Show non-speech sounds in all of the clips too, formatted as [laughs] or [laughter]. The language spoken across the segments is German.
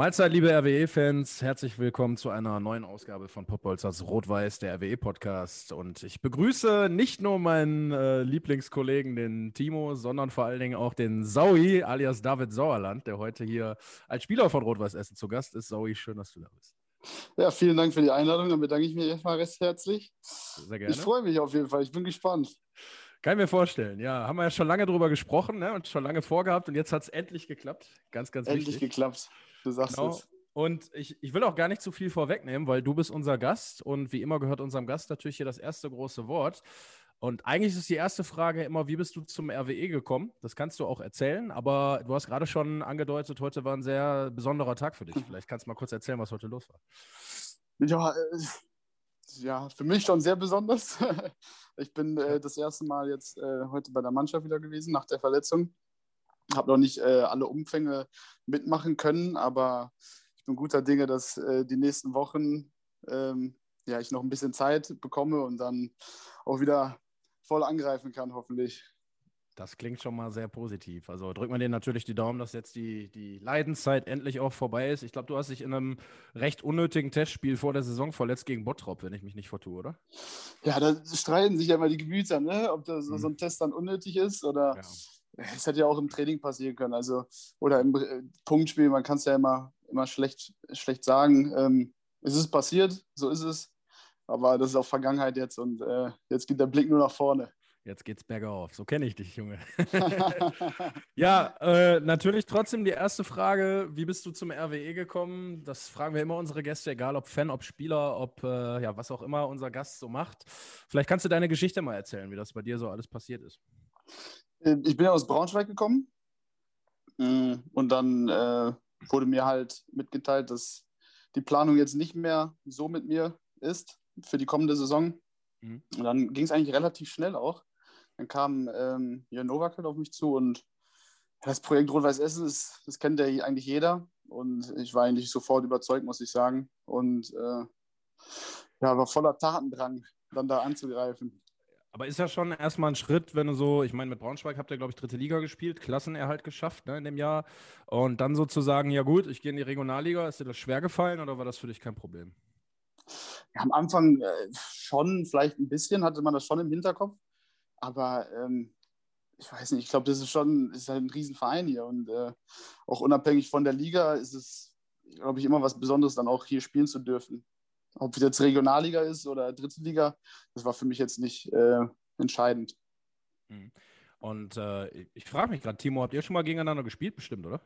Mahlzeit, liebe RWE-Fans. Herzlich willkommen zu einer neuen Ausgabe von Popbolzers Rot-Weiß, der RWE-Podcast. Und ich begrüße nicht nur meinen äh, Lieblingskollegen, den Timo, sondern vor allen Dingen auch den Saui, alias David Sauerland, der heute hier als Spieler von Rot-Weiß Essen zu Gast ist. Saui, schön, dass du da bist. Ja, vielen Dank für die Einladung. Dann bedanke ich mich erstmal recht herzlich. Sehr gerne. Ich freue mich auf jeden Fall. Ich bin gespannt. Kann ich mir vorstellen. Ja, haben wir ja schon lange drüber gesprochen ne, und schon lange vorgehabt und jetzt hat es endlich geklappt. Ganz, ganz Endlich wichtig. geklappt. Du sagst Genau. es. Und ich, ich will auch gar nicht zu viel vorwegnehmen, weil du bist unser Gast und wie immer gehört unserem Gast natürlich hier das erste große Wort. Und eigentlich ist die erste Frage immer, wie bist du zum RWE gekommen? Das kannst du auch erzählen, aber du hast gerade schon angedeutet, heute war ein sehr besonderer Tag für dich. [laughs] Vielleicht kannst du mal kurz erzählen, was heute los war. Ja, äh, ja, für mich schon sehr besonders. [laughs] Ich bin äh, das erste Mal jetzt äh, heute bei der Mannschaft wieder gewesen nach der Verletzung. Habe noch nicht äh, alle Umfänge mitmachen können, aber ich bin guter Dinge, dass äh, die nächsten Wochen ähm, ja, ich noch ein bisschen Zeit bekomme und dann auch wieder voll angreifen kann, hoffentlich. Das klingt schon mal sehr positiv. Also drückt man denen natürlich die Daumen, dass jetzt die, die Leidenszeit endlich auch vorbei ist. Ich glaube, du hast dich in einem recht unnötigen Testspiel vor der Saison verletzt gegen Bottrop, wenn ich mich nicht vertue, oder? Ja, da streiten sich ja immer die Gemüter, ne? ob das, Mhm. so ein Test dann unnötig ist oder Ja. [laughs] es hätte ja auch im Training passieren können. Also, oder im äh, Punktspiel, man kann es ja immer, immer schlecht, schlecht sagen. Ähm, es ist passiert, so ist es. Aber das ist auch Vergangenheit jetzt und äh, jetzt geht der Blick nur nach vorne. Jetzt geht's bergauf. So kenne ich dich, Junge. [laughs] [laughs] Ja, äh, natürlich trotzdem die erste Frage: Wie bist du zum RWE gekommen? Das fragen wir immer unsere Gäste, egal ob Fan, ob Spieler, ob äh, ja, was auch immer unser Gast so macht. Vielleicht kannst du deine Geschichte mal erzählen, wie das bei dir so alles passiert ist. Äh, ich bin aus Braunschweig gekommen Mm, und dann äh, wurde mir halt mitgeteilt, dass die Planung jetzt nicht mehr so mit mir ist für die kommende Saison. Mhm. Und dann ging es eigentlich relativ schnell auch. Dann kam ähm, Jörn Nowak halt auf mich zu und das Projekt Rot-Weiß Essen, ist, das kennt ja eigentlich jeder. Und ich war eigentlich sofort überzeugt, muss ich sagen. Und äh, ja, war voller Tatendrang, dann da anzugreifen. Aber ist ja schon erstmal ein Schritt, wenn du so, ich meine, mit Braunschweig habt ihr, glaube ich, dritte Liga gespielt, Klassenerhalt geschafft ne, in dem Jahr. Und dann sozusagen, ja gut, ich gehe in die Regionalliga. Ist dir das schwer gefallen oder war das für dich kein Problem? Ja, am Anfang äh, schon, vielleicht ein bisschen, hatte man das schon im Hinterkopf. Aber ähm, ich weiß nicht, ich glaube, das ist schon ist halt ein Riesenverein hier. Und äh, auch unabhängig von der Liga ist es, glaube ich, immer was Besonderes, dann auch hier spielen zu dürfen. Ob es jetzt Regionalliga ist oder dritte Liga, das war für mich jetzt nicht äh, entscheidend. Und äh, ich frage mich gerade, Timo, habt ihr schon mal gegeneinander gespielt, bestimmt, oder?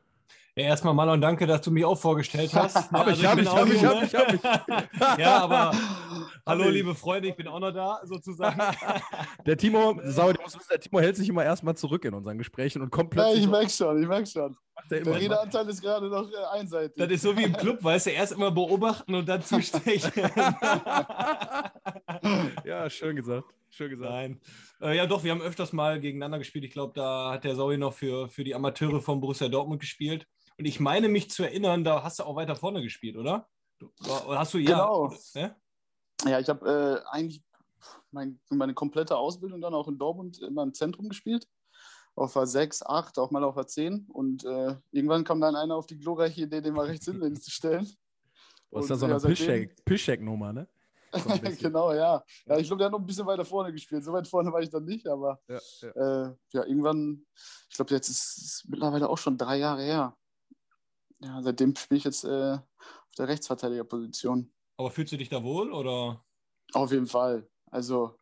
Ja, erstmal Marlon, danke, dass du mich auch vorgestellt hast. Hab ich, hab bin ich, hab ich, hab ne? ich, hab Ja, aber [laughs] hallo, ich. liebe Freunde, ich bin auch noch da, sozusagen. [laughs] Der Timo, Sau, du musst wissen, der Timo hält sich immer erstmal zurück in unseren Gesprächen und kommt Ja, plötzlich. ich merke schon, ich merke schon. er Der immer. Redeanteil ist gerade noch äh, einseitig. Das ist so wie im Club, weißt du, erst immer beobachten und dann [laughs] zustechen. ja, schön gesagt. Schön gesagt. Nein. Äh, ja, doch, wir haben öfters mal gegeneinander gespielt. Ich glaube, da hat der Saui noch für, für die Amateure von Borussia Dortmund gespielt. Und ich meine mich zu erinnern, da hast du auch weiter vorne gespielt, oder? Du, oder hast du ja. Genau. Ne? Ja, ich habe äh, eigentlich mein, meine komplette Ausbildung dann auch in Dortmund immer im Zentrum gespielt. Auf der 6, 8, auch mal auf der 10. Und äh, irgendwann kam dann einer auf die glorreiche Idee, den mal rechts hinten [laughs] zu stellen. Du hast Und, da so eine ja, Pischek-Nummer, ne? [laughs] Genau, ja. Ja, ich glaube, der hat noch ein bisschen weiter vorne gespielt. So weit vorne war ich dann nicht, aber Ja, ja. äh, ja, irgendwann, ich glaube, jetzt ist es mittlerweile auch schon drei Jahre her. Ja, seitdem spiele ich jetzt äh, auf der Rechtsverteidigerposition. Aber fühlst du dich da wohl oder? Auf jeden Fall. Also,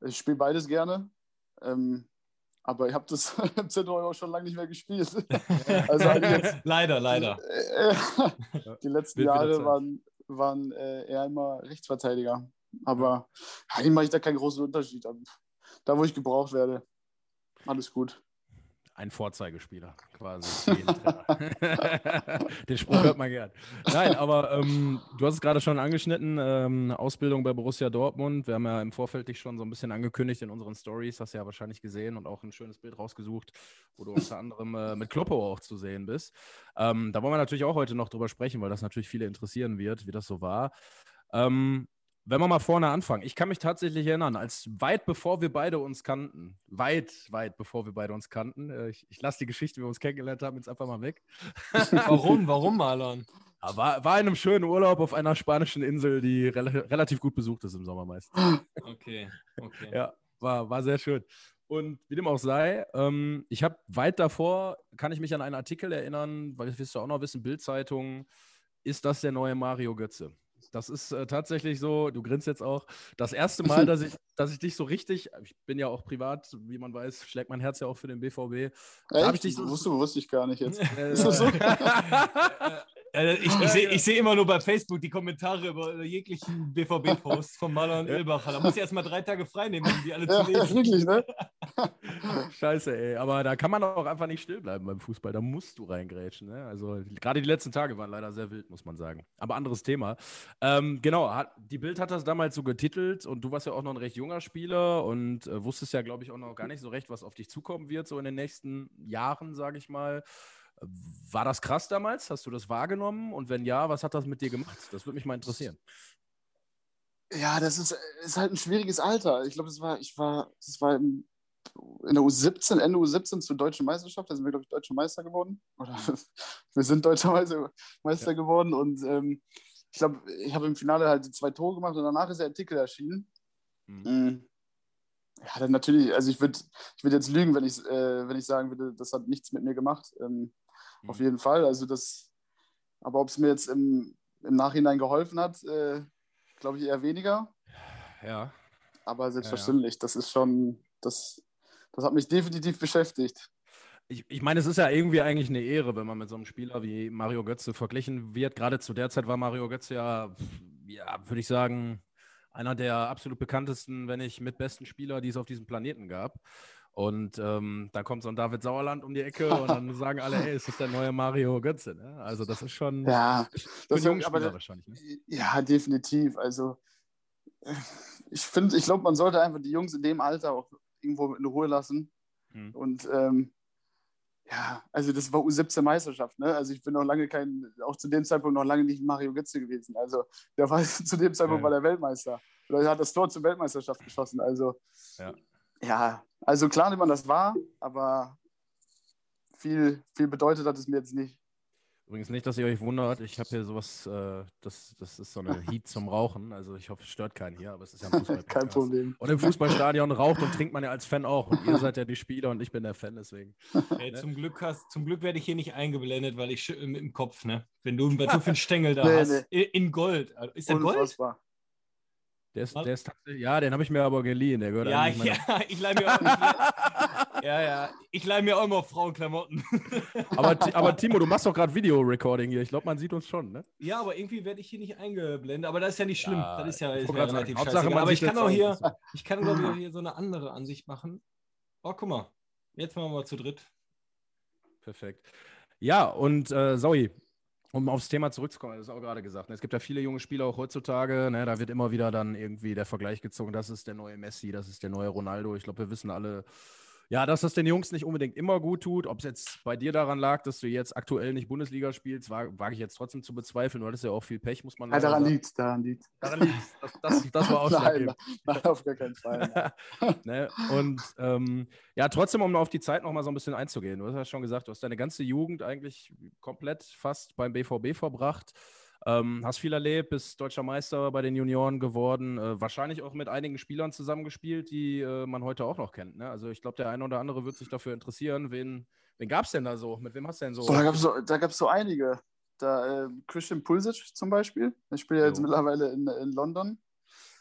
ich spiele beides gerne. Ähm, aber ich habe das [laughs] im Zentrum auch schon lange nicht mehr gespielt. [laughs] also jetzt, leider, leider. äh, die letzten Jahre waren, waren äh, eher immer Rechtsverteidiger. Aber eigentlich mache ich da keinen großen Unterschied. Da, wo ich gebraucht werde, alles gut. Ein Vorzeigespieler quasi. [laughs] Den Spruch hört man gern. Nein, aber ähm, du hast es gerade schon angeschnitten, ähm, Ausbildung bei Borussia Dortmund. Wir haben ja im Vorfeld dich schon so ein bisschen angekündigt in unseren Stories, hast du ja wahrscheinlich gesehen und auch ein schönes Bild rausgesucht, wo du unter anderem äh, mit Kloppo auch zu sehen bist. Ähm, da wollen wir natürlich auch heute noch drüber sprechen, weil das natürlich viele interessieren wird, wie das so war. Ähm, wenn wir mal vorne anfangen, ich kann mich tatsächlich erinnern, als weit bevor wir beide uns kannten, weit, weit bevor wir beide uns kannten, äh, ich, ich lasse die Geschichte, wie wir uns kennengelernt haben, jetzt einfach mal weg. [laughs] Warum? Warum, Marlon? War, war in einem schönen Urlaub auf einer spanischen Insel, die rel relativ gut besucht ist im Sommer meist. [gasps] Okay, okay. Ja, war, war sehr schön. Und wie dem auch sei, ähm, ich habe weit davor, kann ich mich an einen Artikel erinnern, weil das wirst du auch noch wissen, Bildzeitung, ist das der neue Mario Götze? Das ist äh, tatsächlich so, du grinst jetzt auch, das erste [laughs] Mal, dass ich, dass ich dich so richtig, ich bin ja auch privat, wie man weiß, schlägt mein Herz ja auch für den BVB. Da ich dich so, wusste, wusste ich gar nicht jetzt. [laughs] Äh, [laughs] Äh, ich ich sehe ich seh immer nur bei Facebook die Kommentare über jeglichen BVB-Posts von Marlon Ilbacher. Da muss ich erstmal drei Tage frei nehmen, um die alle Ja, zu ja, lesen. wirklich, ne? [laughs] Scheiße, ey. Aber da kann man auch einfach nicht still bleiben beim Fußball. Da musst du reingrätschen. Ne? Also gerade die letzten Tage waren leider sehr wild, muss man sagen. Aber anderes Thema. Ähm, genau, hat, die Bild hat das damals so getitelt und du warst ja auch noch ein recht junger Spieler und äh, wusstest ja, glaube ich, auch noch gar nicht so recht, was auf dich zukommen wird, so in den nächsten Jahren, sage ich mal. War das krass damals? Hast du das wahrgenommen? Und wenn ja, was hat das mit dir gemacht? Das würde mich mal interessieren. Ja, das ist, ist halt ein schwieriges Alter. Ich glaube, das war, ich war, das war im, in der U17, Ende U17 zur deutschen Meisterschaft. Da sind wir, glaube ich, deutscher Meister geworden. Oder [laughs] wir sind deutscher Meister, Meister geworden. Und ähm, ich glaube, ich habe im Finale halt die zwei Tore gemacht und danach ist der Artikel erschienen. Mhm. Ja, dann natürlich, also ich würde ich würd jetzt lügen, wenn ich, äh, wenn ich sagen würde, das hat nichts mit mir gemacht. Ähm, Mhm. Auf jeden Fall. Also das, aber ob es mir jetzt im, im Nachhinein geholfen hat, äh, glaube ich eher weniger. Ja. Aber selbstverständlich, das ist schon, das, das hat mich definitiv beschäftigt. Ich, ich meine, es ist ja irgendwie eigentlich eine Ehre, wenn man mit so einem Spieler wie Mario Götze verglichen wird. Gerade zu der Zeit war Mario Götze ja, ja würde ich sagen, einer der absolut bekanntesten, wenn nicht mit besten Spieler, die es auf diesem Planeten gab. Und ähm, dann kommt so ein David Sauerland um die Ecke und [laughs] dann sagen alle, ey, es ist der neue Mario Götze. Ne? Also das ist schon Ja, [laughs] das jungen aber der- wahrscheinlich. Ne? ja, definitiv. Also [laughs] ich finde, ich glaube, man sollte einfach die Jungs in dem Alter auch irgendwo in Ruhe lassen. Hm. Und ähm, ja, also das war U17 Meisterschaft, ne? Also ich bin noch lange kein, auch zu dem Zeitpunkt noch lange nicht Mario Götze gewesen. Also der war zu dem Zeitpunkt Ja. war der Weltmeister. Oder er hat das Tor zur Weltmeisterschaft geschossen. Also Ja. ja, also klar nimmt man das wahr, aber viel, viel bedeutet hat es mir jetzt nicht. Übrigens nicht, dass ihr euch wundert, ich habe hier sowas, äh, das, das ist so eine [laughs] Heat zum Rauchen. Also ich hoffe, es stört keinen hier, aber es ist ja ein Fußball. [laughs] Kein Problem. Und im Fußballstadion raucht und trinkt man ja als Fan auch. Und ihr seid ja die Spieler und ich bin der Fan, deswegen. [laughs] Ey, zum, Glück hast, zum Glück werde ich hier nicht eingeblendet, weil ich schüttel mit dem Kopf, ne? Wenn du einen Batuffin-Stängel da Nee, hast. nee. In Gold. Also, Ist der Gold? Unfassbar. Der ist, der ist ja, den habe ich mir aber geliehen. Der gehört Ja, [laughs] ja, ich leih mir auch, ich leih, ja, ja, ich leih mir auch immer Frauenklamotten. [laughs] Aber, aber Timo, du machst doch gerade Video-Recording hier. Ich glaube, man sieht uns schon, ne? Ja, aber irgendwie werde ich hier nicht eingeblendet. Aber das ist ja nicht schlimm. Ja, das ist ja, ist relativ man Aber ich kann auch hier, ich kann glaube ich [laughs] hier so eine andere Ansicht machen. Oh, guck mal. Jetzt machen wir mal zu dritt. Perfekt. Ja, und äh, Zoe, um aufs Thema zurückzukommen, das ist auch gerade gesagt. Ne? Es gibt ja viele junge Spieler auch heutzutage. Ne? Da wird immer wieder dann irgendwie der Vergleich gezogen, das ist der neue Messi, das ist der neue Ronaldo. Ich glaube, wir wissen alle, ja, dass das den Jungs nicht unbedingt immer gut tut. Ob es jetzt bei dir daran lag, dass du jetzt aktuell nicht Bundesliga spielst, wage wag ich jetzt trotzdem zu bezweifeln. Du hattest ja auch viel Pech, muss man Ja, daran sagen. liegt daran liegt Daran liegt das, das, das war [laughs] Nein, ausschlaggebend. nein, auf gar keinen Fall. [laughs] ne? Und ähm, ja, trotzdem, um auf die Zeit noch mal so ein bisschen einzugehen. Du hast ja schon gesagt, du hast deine ganze Jugend eigentlich komplett fast beim BVB verbracht. Ähm, hast viel erlebt, bist deutscher Meister bei den Junioren geworden. Äh, wahrscheinlich auch mit einigen Spielern zusammengespielt, die äh, man heute auch noch kennt. Ne? Also ich glaube, der eine oder andere wird sich dafür interessieren. Wen, wen gab es denn da so? Mit wem hast du denn so? Boah, da gab es so, so einige. Da, äh, Christian Pulisic zum Beispiel. Der spielt ja jetzt mittlerweile in, in London.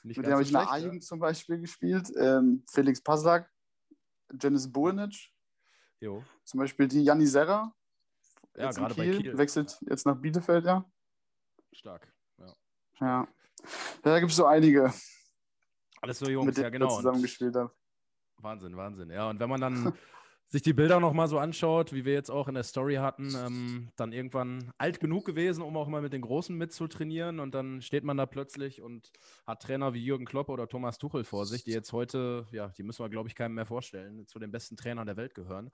Nicht Mit dem habe ich in der A-Jugend zum Beispiel gespielt. Ähm, Felix Paslak, Janis Bulnic, ja. Jo. zum Beispiel die Janni Serra. Ja, gerade bei Kiel. Wechselt jetzt nach Bielefeld, ja. Stark. Ja. Ja, da gibt es so einige, Alles so Jungs, mit denen ja genau. zusammengespielt habe. Wahnsinn, Wahnsinn. Ja, und wenn man dann [laughs] sich die Bilder nochmal so anschaut, wie wir jetzt auch in der Story hatten, ähm, dann irgendwann alt genug gewesen, um auch mal mit den Großen mitzutrainieren. Und dann steht man da plötzlich und hat Trainer wie Jürgen Klopp oder Thomas Tuchel vor sich, die jetzt heute, ja, die müssen wir, glaube ich, keinem mehr vorstellen, zu den besten Trainern der Welt gehören.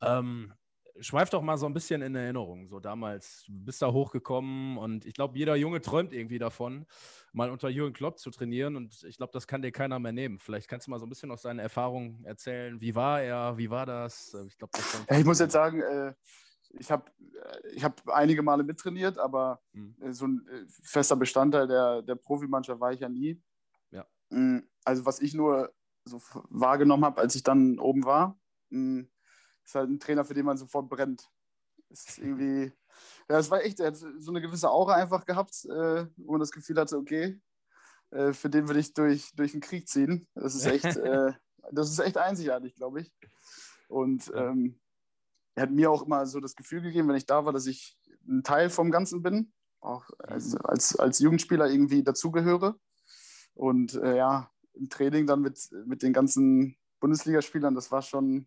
Ähm, schweif doch mal so ein bisschen in Erinnerung. So damals, du bist da hochgekommen und ich glaube, jeder Junge träumt irgendwie davon, mal unter Jürgen Klopp zu trainieren und ich glaube, das kann dir keiner mehr nehmen. Vielleicht kannst du mal so ein bisschen aus deinen Erfahrungen erzählen. Wie war er? Wie war das? Ich, glaub, das ja, ich muss jetzt sagen, äh, ich habe ich hab einige Male mittrainiert, aber mhm. so ein äh, fester Bestandteil der, der Profimannschaft war ich ja nie. Ja. Mm, also was ich nur so wahrgenommen habe, als ich dann oben war, mm, ist halt ein Trainer, für den man sofort brennt. Es ist irgendwie, [laughs] ja, es war echt, er hat so eine gewisse Aura einfach gehabt, äh, wo man das Gefühl hatte, okay, äh, für den würde ich durch, durch den Krieg ziehen. Das ist echt, [laughs] äh, das ist echt einzigartig, glaube ich. Und ähm, er hat mir auch immer so das Gefühl gegeben, wenn ich da war, dass ich ein Teil vom Ganzen bin, auch als, als, als Jugendspieler irgendwie dazugehöre. Und äh, ja, im Training dann mit, mit den ganzen Bundesligaspielern, das war schon,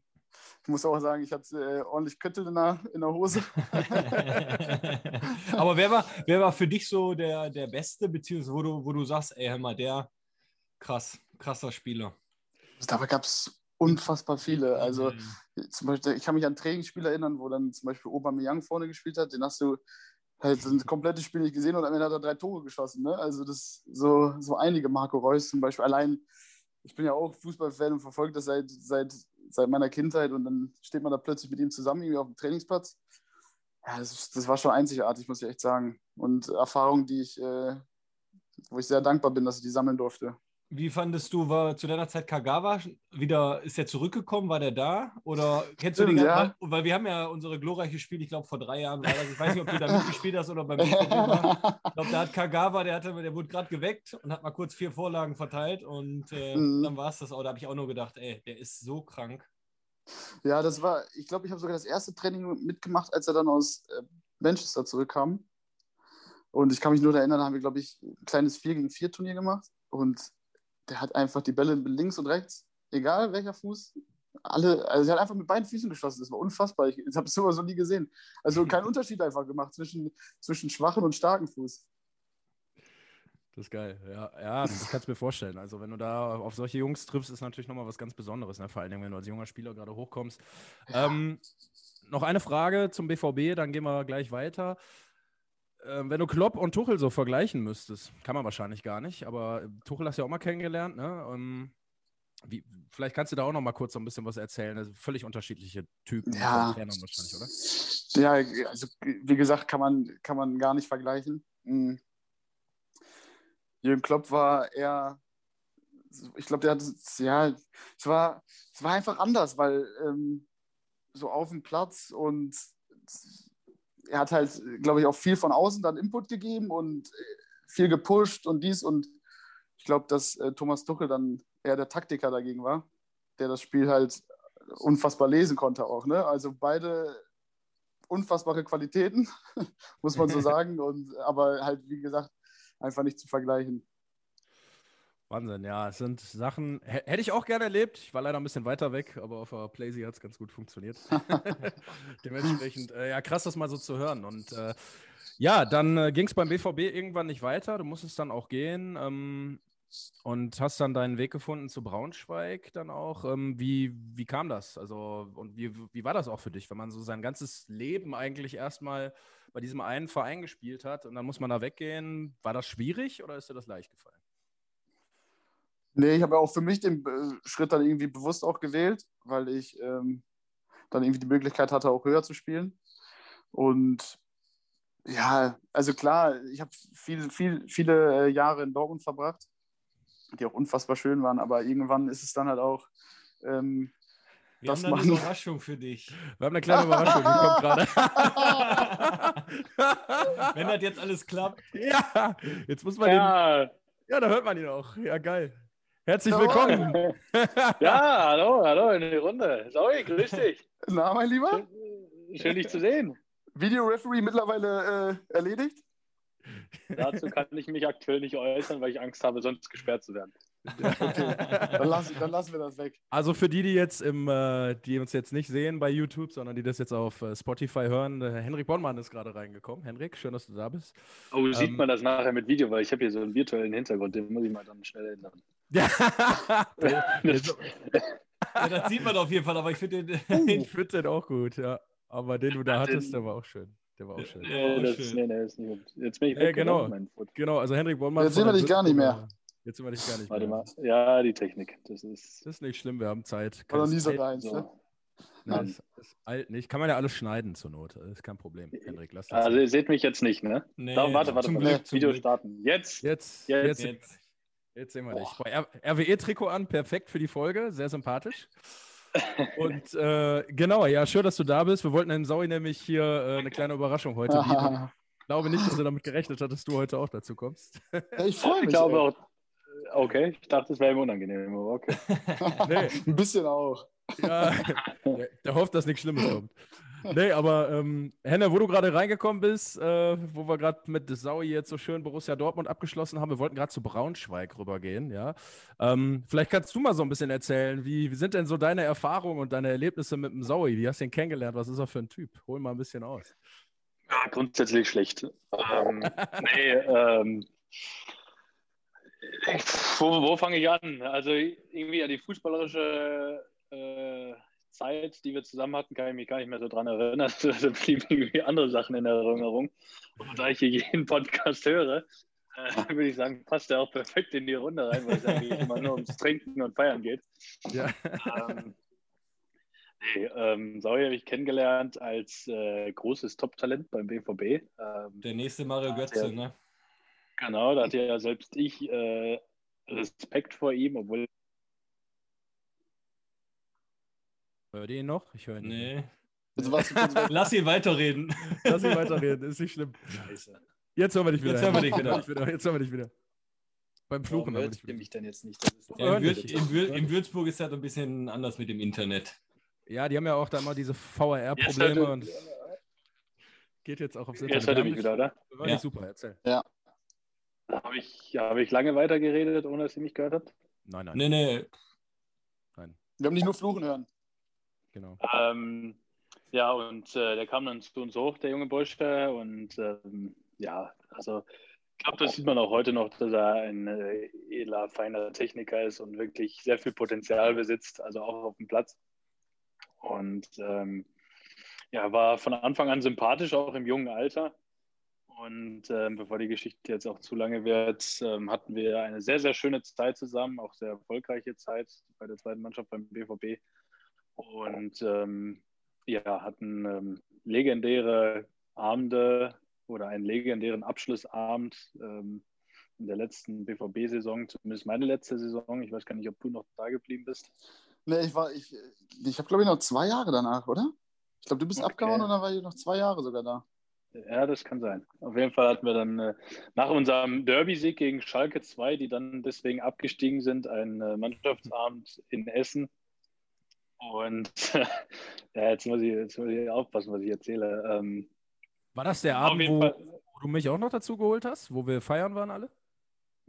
ich muss auch sagen, ich hatte äh, ordentlich Köttel in der, in der Hose. [laughs] Aber wer war, wer war für dich so der, der Beste, beziehungsweise wo du, wo du sagst, ey, hör mal, der krass, krasser Spieler? Dabei gab es unfassbar viele. Also mhm. zum Beispiel, ich kann mich an Trainingsspiele erinnern, wo dann zum Beispiel Aubameyang vorne gespielt hat. Den hast du halt ein komplettes Spiel nicht gesehen und am Ende hat er drei Tore geschossen. Ne? Also das so, so einige, Marco Reus zum Beispiel. Allein, ich bin ja auch Fußballfan und verfolge das seit, seit seit meiner Kindheit und dann steht man da plötzlich mit ihm zusammen irgendwie auf dem Trainingsplatz. Ja, das, das war schon einzigartig, muss ich echt sagen. Und Erfahrung, die ich, äh, wo ich sehr dankbar bin, dass ich die sammeln durfte. Wie fandest du, war zu deiner Zeit Kagawa wieder, ist er zurückgekommen, war der da? Oder kennst du den ja. Weil, weil wir haben ja unsere glorreiche Spiel, ich glaube vor drei Jahren war das, ich weiß nicht, ob du da mitgespielt hast oder beim. [laughs] Ich glaube, da hat Kagawa, der, hatte, der wurde gerade geweckt und hat mal kurz vier Vorlagen verteilt und äh, mhm. dann war es das auch. Da habe ich auch nur gedacht, ey, der ist so krank. Ja, das war, ich glaube, ich habe sogar das erste Training mitgemacht, als er dann aus äh, Manchester zurückkam. Und ich kann mich nur erinnern, da haben wir, glaube ich, ein kleines 4 gegen 4 Turnier gemacht und der hat einfach die Bälle links und rechts, egal welcher Fuß, alle, also er hat einfach mit beiden Füßen geschossen. Das war unfassbar. Ich, ich habe es sowas noch nie gesehen. Also keinen [laughs] Unterschied einfach gemacht zwischen, zwischen schwachen und starken Fuß. Das ist geil. Ja, ja das kannst du mir vorstellen. Also, wenn du da auf solche Jungs triffst, ist natürlich nochmal was ganz Besonderes. Ne? Vor allem, wenn du als junger Spieler gerade hochkommst. Ja. Ähm, noch eine Frage zum BVB, dann gehen wir gleich weiter. Ähm, wenn du Klopp und Tuchel so vergleichen müsstest, kann man wahrscheinlich gar nicht, aber Tuchel hast du ja auch mal kennengelernt, ne? Ähm, wie, vielleicht kannst du da auch noch mal kurz so ein bisschen was erzählen. Also völlig unterschiedliche Typen ja. Trainern wahrscheinlich, oder? Ja, also wie gesagt, kann man, kann man gar nicht vergleichen. Mhm. Jürgen Klopp war eher, ich glaube, der hat, ja, es war, es war einfach anders, weil ähm, so auf dem Platz und er hat halt, glaube ich, auch viel von außen dann Input gegeben und äh, viel gepusht und dies und ich glaube, dass äh, Thomas Tuchel dann eher der Taktiker dagegen war, der das Spiel halt unfassbar lesen konnte auch. Ne? Also beide unfassbare Qualitäten, [laughs] muss man so [laughs] sagen, und, aber halt, wie gesagt, einfach nicht zu vergleichen. Wahnsinn, ja, es sind Sachen, hätte ich auch gerne erlebt. Ich war leider ein bisschen weiter weg, aber auf der Playsee hat es ganz gut funktioniert. [laughs] [laughs] Dementsprechend, äh, ja, krass, das mal so zu hören. Und äh, ja, dann äh, ging es beim BVB irgendwann nicht weiter. Du musstest dann auch gehen ähm, und hast dann deinen Weg gefunden zu Braunschweig dann auch. Ähm, wie, wie kam das? Also, und wie, wie war das auch für dich, wenn man so sein ganzes Leben eigentlich erstmal bei diesem einen Verein gespielt hat und dann muss man da weggehen? War das schwierig oder ist dir das leicht gefallen? Nee, ich habe auch für mich den äh, Schritt dann irgendwie bewusst auch gewählt, weil ich ähm, dann irgendwie die Möglichkeit hatte, auch höher zu spielen. Und ja, also klar, ich habe viel, viel, viele äh, Jahre in Dortmund verbracht, die auch unfassbar schön waren, aber irgendwann ist es dann halt auch. Ähm, wir haben eine [laughs] Überraschung für dich. Wir haben eine kleine Überraschung, die kommt gerade. [laughs] Wenn das jetzt alles klappt. Ja, jetzt muss man ja. den. Ja, da hört man ihn auch. Ja, geil. Herzlich willkommen. [laughs] ja, hallo, hallo in die Runde. Sorry, grüß dich. Na, mein Lieber? Schön, schön dich zu sehen. Videoreferee mittlerweile äh, erledigt? Dazu kann ich mich aktuell nicht äußern, weil ich Angst habe, sonst gesperrt zu werden. Okay, dann, lass, dann lassen wir das weg. Also für die, die jetzt im, äh, die uns jetzt nicht sehen bei YouTube, sondern die das jetzt auf äh, Spotify hören, äh, Henrik Bonnmann ist gerade reingekommen. Henrik, schön, dass du da bist. Oh, sieht Ähm, man das nachher mit Video, weil ich habe hier so einen virtuellen Hintergrund, den muss ich mal dann schnell ändern. [laughs] Ja, Das, Ja, das sieht man auf jeden Fall, aber ich finde den. [laughs] ich finde den auch gut, ja. Aber den du da den- hattest, der war auch schön. Der war auch schön. Ja, nee, das, schön. nee, nee, ist nicht gut. Jetzt bin ich weg. genau. Genau, also Henrik Bonnmann. Jetzt sehen wir dich gar nicht mehr. Jetzt sind wir dich gar nicht Warte mehr. mal. Ja, die Technik. Das ist Das ist nicht schlimm, wir haben Zeit. War noch nie so deins, ne? Nein, das ist alt nicht. Kann man ja alles schneiden zur Not. Das ist kein Problem. Henrik, lass das. Also ihr seht mich jetzt nicht, ne? Nee, da, warte, warte, zum warte. Glück, zum Video Glück. starten. Jetzt. jetzt, jetzt- jetzt, Jetzt. sehen wir dich. Boah, R- RWE-Trikot an, perfekt für die Folge, sehr sympathisch. [laughs] Und äh, genau, ja, schön, dass du da bist. Wir wollten dem Saui nämlich hier äh, eine kleine Überraschung heute [laughs] bieten. Ich glaube nicht, dass er damit gerechnet hat, dass du heute auch dazu kommst. Ich freue Ich mich. glaube ey. auch. Okay, ich dachte, es wäre ihm unangenehm, aber okay. [laughs] Nee, Ein bisschen auch. ja, der, der hofft, dass nichts Schlimmes kommt. Nee, aber ähm, Henne, wo du gerade reingekommen bist, äh, wo wir gerade mit Saui jetzt so schön Borussia Dortmund abgeschlossen haben, wir wollten gerade zu Braunschweig rübergehen, ja. Ähm, vielleicht kannst du mal so ein bisschen erzählen, wie, wie sind denn so deine Erfahrungen und deine Erlebnisse mit dem Saui? Wie hast du ihn kennengelernt? Was ist er für ein Typ? Hol mal ein bisschen aus. Ja, grundsätzlich schlecht. Ähm, [laughs] nee, ähm, wo, wo fange ich an? Also irgendwie an die fußballerische äh, Zeit, die wir zusammen hatten, kann ich mich gar nicht mehr so dran erinnern. [laughs] Also blieben irgendwie andere Sachen in Erinnerung. Und da ich hier jeden Podcast höre, äh, würde ich sagen, passt er auch perfekt in die Runde rein, weil es eigentlich immer nur ums Trinken und Feiern geht. Ja. ähm, nee, ähm, Saui habe ich kennengelernt als äh, großes Top-Talent beim BVB. Ähm, Der nächste Mario Götze, Ja. ne? genau, da hatte ja selbst ich äh, Respekt vor ihm, obwohl Hört ihr ihn noch? Ich höre ihn nicht. Nee. Also warst du kurz weg. Lass ihn weiterreden. Lass ihn weiterreden, ist nicht schlimm. Jetzt hören wir dich wieder. Jetzt hören wir dich wieder. Jetzt hören wir dich wieder. Beim Fluchen wir hört dich ihr mich dann jetzt nicht? Das ist Ja, in, Würz, in, Wür, in Würzburg ist das ein bisschen anders mit dem Internet. Ja, die haben ja auch da immer diese VR-Probleme und geht jetzt auch aufs jetzt hört ihr mich wieder, oder? War Ja. nicht super, erzähl. Da habe ich, ja, habe ich lange weitergeredet, ohne dass ihr mich gehört habt. Nein, nein, Nee, nee. Wir haben dich nur fluchen hören. Genau. Ähm, ja, und äh, der kam dann zu uns hoch, der junge Bursche. Und ähm, ja, also ich glaube, das sieht man auch heute noch, dass er ein äh, edler, feiner Techniker ist und wirklich sehr viel Potenzial besitzt, also auch auf dem Platz. Und ähm, ja, war von Anfang an sympathisch, auch im jungen Alter. Und ähm, bevor die Geschichte jetzt auch zu lange wird, ähm, hatten wir eine sehr, sehr schöne Zeit zusammen, auch sehr erfolgreiche Zeit bei der zweiten Mannschaft beim BVB. Und ähm, ja, hatten ähm, legendäre Abende oder einen legendären Abschlussabend ähm, in der letzten BVB-Saison, zumindest meine letzte Saison. Ich weiß gar nicht, ob du noch da geblieben bist. Nee, ich war, ich, ich habe glaube ich noch zwei Jahre danach, oder? Ich glaube, du bist Okay. abgehauen und dann war ich noch zwei Jahre sogar da. Ja, das kann sein. Auf jeden Fall hatten wir dann äh, nach unserem Derby-Sieg gegen Schalke 2, die dann deswegen abgestiegen sind, einen äh, Mannschaftsabend in Essen. Und [laughs] ja, jetzt muss, ich, jetzt muss ich aufpassen, was ich erzähle. Ähm, War das der Abend, wo, wo du mich auch noch dazu geholt hast, wo wir feiern waren alle?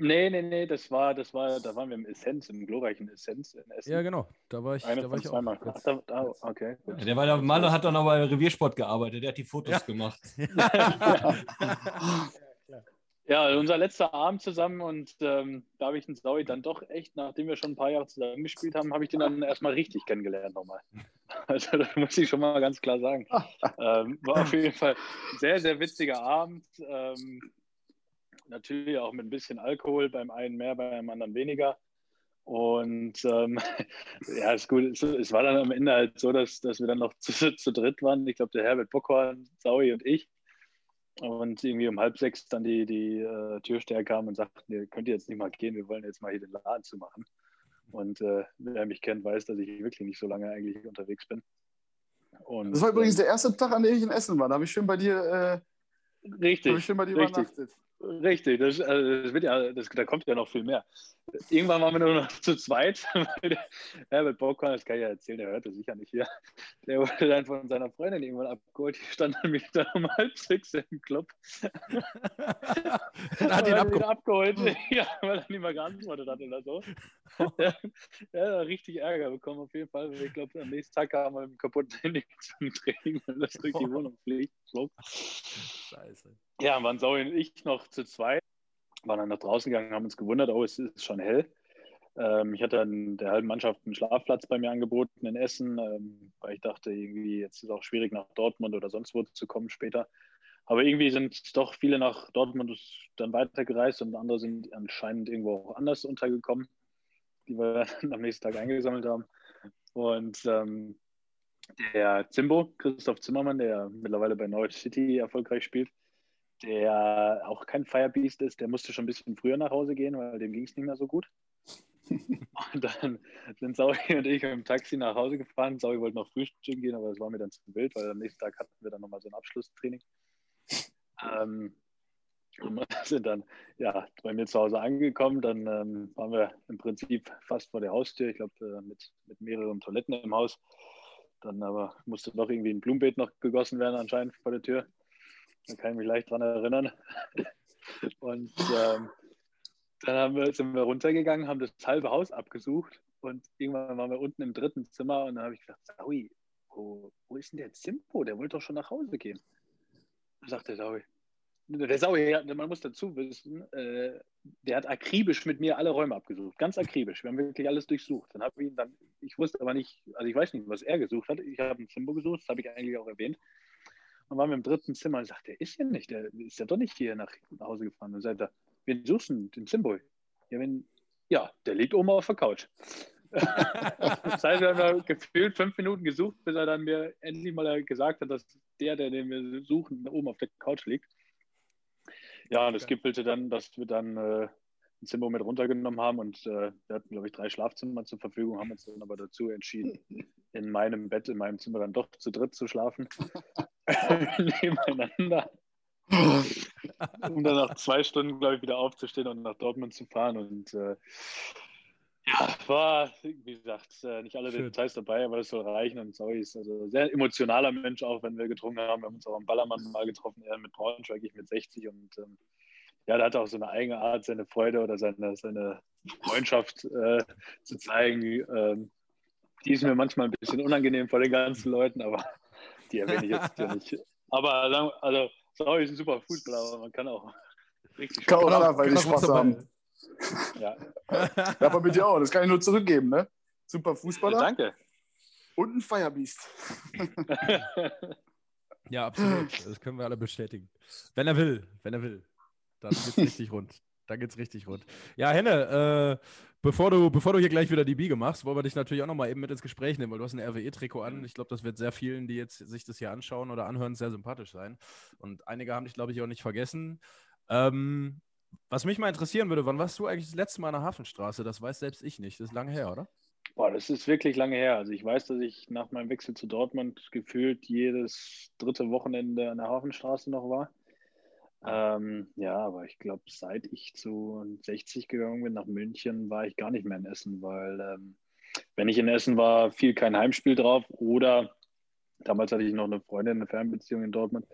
Nee, nee, nee, das war, das war, da waren wir im Essenz, im glorreichen Essenz in Essen. Ja, genau. Da war ich, Eine da war ich zweimal. auch. Ach, da, da, okay. Ja, der war der Maler hat dann aber bei Reviersport gearbeitet, der hat die Fotos Ja. gemacht. [laughs] [laughs] Ja, unser letzter Abend zusammen und ähm, da habe ich den Saui dann doch echt, nachdem wir schon ein paar Jahre zusammen gespielt haben, habe ich den dann erstmal richtig kennengelernt nochmal. [laughs] Also das muss ich schon mal ganz klar sagen. [laughs] ähm, war auf jeden Fall ein sehr, sehr witziger Abend. Ähm, natürlich auch mit ein bisschen Alkohol, beim einen mehr, beim anderen weniger. Und ähm, [laughs] ja, ist gut. Es, es war dann am Ende halt so, dass, dass wir dann noch zu, zu dritt waren. Ich glaube, der Herbert Bockhorn, Saui und ich. Und irgendwie um halb sechs dann die, die äh, Türsteher kamen und sagten, ihr könnt jetzt nicht mal gehen, wir wollen jetzt mal hier den Laden zumachen. Und äh, wer mich kennt, weiß, dass ich wirklich nicht so lange eigentlich unterwegs bin. Und, Das war übrigens ähm, der erste Tag, an dem ich in Essen war. Da habe ich schön bei dir, äh, richtig, ich schön bei dir richtig. übernachtet. Richtig, das, also das wird ja, das, da kommt ja noch viel mehr. Irgendwann waren wir nur noch [laughs] zu zweit. [laughs] Herbert Bockhorn, das kann ich ja erzählen, der hört das sicher nicht hier. Der wurde dann von seiner Freundin irgendwann abgeholt. Die stand dann wieder um halb sechs im Club. [laughs] Dann hat ihn Weil abgeholt. ihn abgeholt. Ja, weil er nicht mehr geantwortet hat oder so. [laughs] Ja, hat richtig Ärger bekommen, auf jeden Fall. Ich glaube, am nächsten Tag kam er mit einem kaputten Handy [laughs] zum Training, weil das durch die Wohnung fliegt. Scheiße. Ja, waren Saui und ich noch zu zweit, waren dann nach draußen gegangen, haben uns gewundert, oh, es ist schon hell. Ähm, ich hatte dann der halben Mannschaft einen Schlafplatz bei mir angeboten in Essen, ähm, weil ich dachte, irgendwie jetzt ist es auch schwierig nach Dortmund oder sonst wo zu kommen später. Aber irgendwie sind doch viele nach Dortmund dann weitergereist und andere sind anscheinend irgendwo auch anders untergekommen, die wir dann am nächsten Tag eingesammelt haben. Und ähm, der Zimbo, Christoph Zimmermann, der mittlerweile bei Norwich City erfolgreich spielt, der auch kein Firebeast ist, der musste schon ein bisschen früher nach Hause gehen, weil dem ging es nicht mehr so gut. [laughs] Und dann sind Saui und ich im Taxi nach Hause gefahren. Saui wollte noch frühstücken gehen, aber das war mir dann zu wild, weil am nächsten Tag hatten wir dann nochmal so ein Abschlusstraining. Ähm, und [laughs] sind dann ja, bei mir zu Hause angekommen. Dann ähm, waren wir im Prinzip fast vor der Haustür. Ich glaube, äh, mit, mit mehreren Toiletten im Haus. Dann aber musste doch irgendwie ein Blumenbeet noch gegossen werden, anscheinend vor der Tür. Da kann ich mich leicht dran erinnern. [laughs] Und ähm, dann haben wir, sind wir runtergegangen, haben das halbe Haus abgesucht und irgendwann waren wir unten im dritten Zimmer und dann habe ich gesagt, Saui, wo, wo ist denn der Zimpo? Der wollte doch schon nach Hause gehen. Da sagt der Saui. Der Saui, ja, man muss dazu wissen, äh, der hat akribisch mit mir alle Räume abgesucht. Ganz akribisch. Wir haben wirklich alles durchsucht. Dann habe ich ihn dann, ich wusste aber nicht, also ich weiß nicht, was er gesucht hat. Ich habe einen Zimbo gesucht, das habe ich eigentlich auch erwähnt. Und waren wir im dritten Zimmer und sagt, der ist ja nicht, der ist ja doch nicht hier nach, nach Hause gefahren. Und sagt er, du denn? Den Zimbo? Ja, wenn, ja, der liegt oben auf der Couch. [laughs] das heißt, wir haben da gefühlt fünf Minuten gesucht, bis er dann mir endlich mal gesagt hat, dass der, der den wir suchen, oben auf der Couch liegt. Ja, und es gipfelte dann, dass wir dann äh, ein Zimmer mit runtergenommen haben und äh, wir hatten, glaube ich, drei Schlafzimmer zur Verfügung, haben uns dann aber dazu entschieden, [laughs] in meinem Bett, in meinem Zimmer dann doch zu dritt zu schlafen. [laughs] Nebeneinander. [laughs] um dann nach zwei Stunden, glaube ich, wieder aufzustehen und nach Dortmund zu fahren. Und äh, ja, war, wie gesagt, äh, nicht alle Schön. Details dabei, aber es soll reichen. Und sorry, ist also ein sehr emotionaler Mensch, auch wenn wir getrunken haben. Wir haben uns auch am Ballermann mal getroffen, er mit Braunschweig, ich mit 60. Und ähm, ja, der hat auch so eine eigene Art, seine Freude oder seine, seine Freundschaft äh, zu zeigen. Ähm, die ist mir manchmal ein bisschen unangenehm vor den ganzen Leuten, aber die erwähne ich jetzt hier [laughs] nicht. Aber also, sorry, ist ein super Fußballer, aber man kann auch richtig Kann auch genau, Spaß haben. Ja, Ja, aber mit dir auch. Das kann ich nur zurückgeben, ne? Super Fußballer danke. und ein Firebeast. [laughs] Ja, absolut. Das können wir alle bestätigen. Wenn er will, wenn er will. Dann geht's [laughs] richtig rund. Dann geht's richtig rund. Ja, Henne, äh, bevor, du, bevor du hier gleich wieder die Biege machst, wollen wir dich natürlich auch nochmal eben mit ins Gespräch nehmen, weil du hast ein RWE-Trikot an. Ich glaube, das wird sehr vielen, die jetzt sich das hier anschauen oder anhören, sehr sympathisch sein. Und einige haben dich, glaube ich, auch nicht vergessen. Ähm, was mich mal interessieren würde, wann warst du eigentlich das letzte Mal an der Hafenstraße? Das weiß selbst ich nicht. Das ist lange her, oder? Boah, das ist wirklich lange her. Also ich weiß, dass ich nach meinem Wechsel zu Dortmund gefühlt jedes dritte Wochenende an der Hafenstraße noch war. Ähm, ja, aber ich glaube, seit ich zu 60 gegangen bin nach München, war ich gar nicht mehr in Essen, weil ähm, wenn ich in Essen war, fiel kein Heimspiel drauf oder damals hatte ich noch eine Freundin, eine Fernbeziehung in Dortmund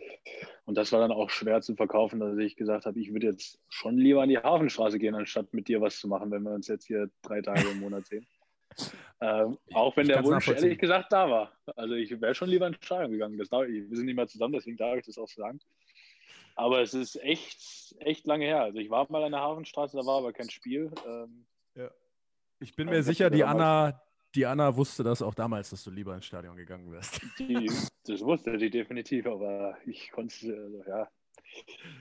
und das war dann auch schwer zu verkaufen, dass ich gesagt habe, ich würde jetzt schon lieber an die Hafenstraße gehen, anstatt mit dir was zu machen, wenn wir uns jetzt hier drei Tage im Monat sehen. [laughs] Ähm, auch wenn Ich der Wunsch ehrlich gesagt da war. Also ich wäre schon lieber ins Stadion gegangen. Das darf, wir sind nicht mehr zusammen, deswegen darf ich das auch sagen. Aber es ist echt, echt lange her. Also ich war mal an der Hafenstraße, da war aber kein Spiel. Ähm, Ich bin Ja, mir ich hab sicher, die Anna, die Anna wusste das auch damals, dass du lieber ins Stadion gegangen wärst. [laughs] die, das wusste die definitiv, aber ich konnte also, ja,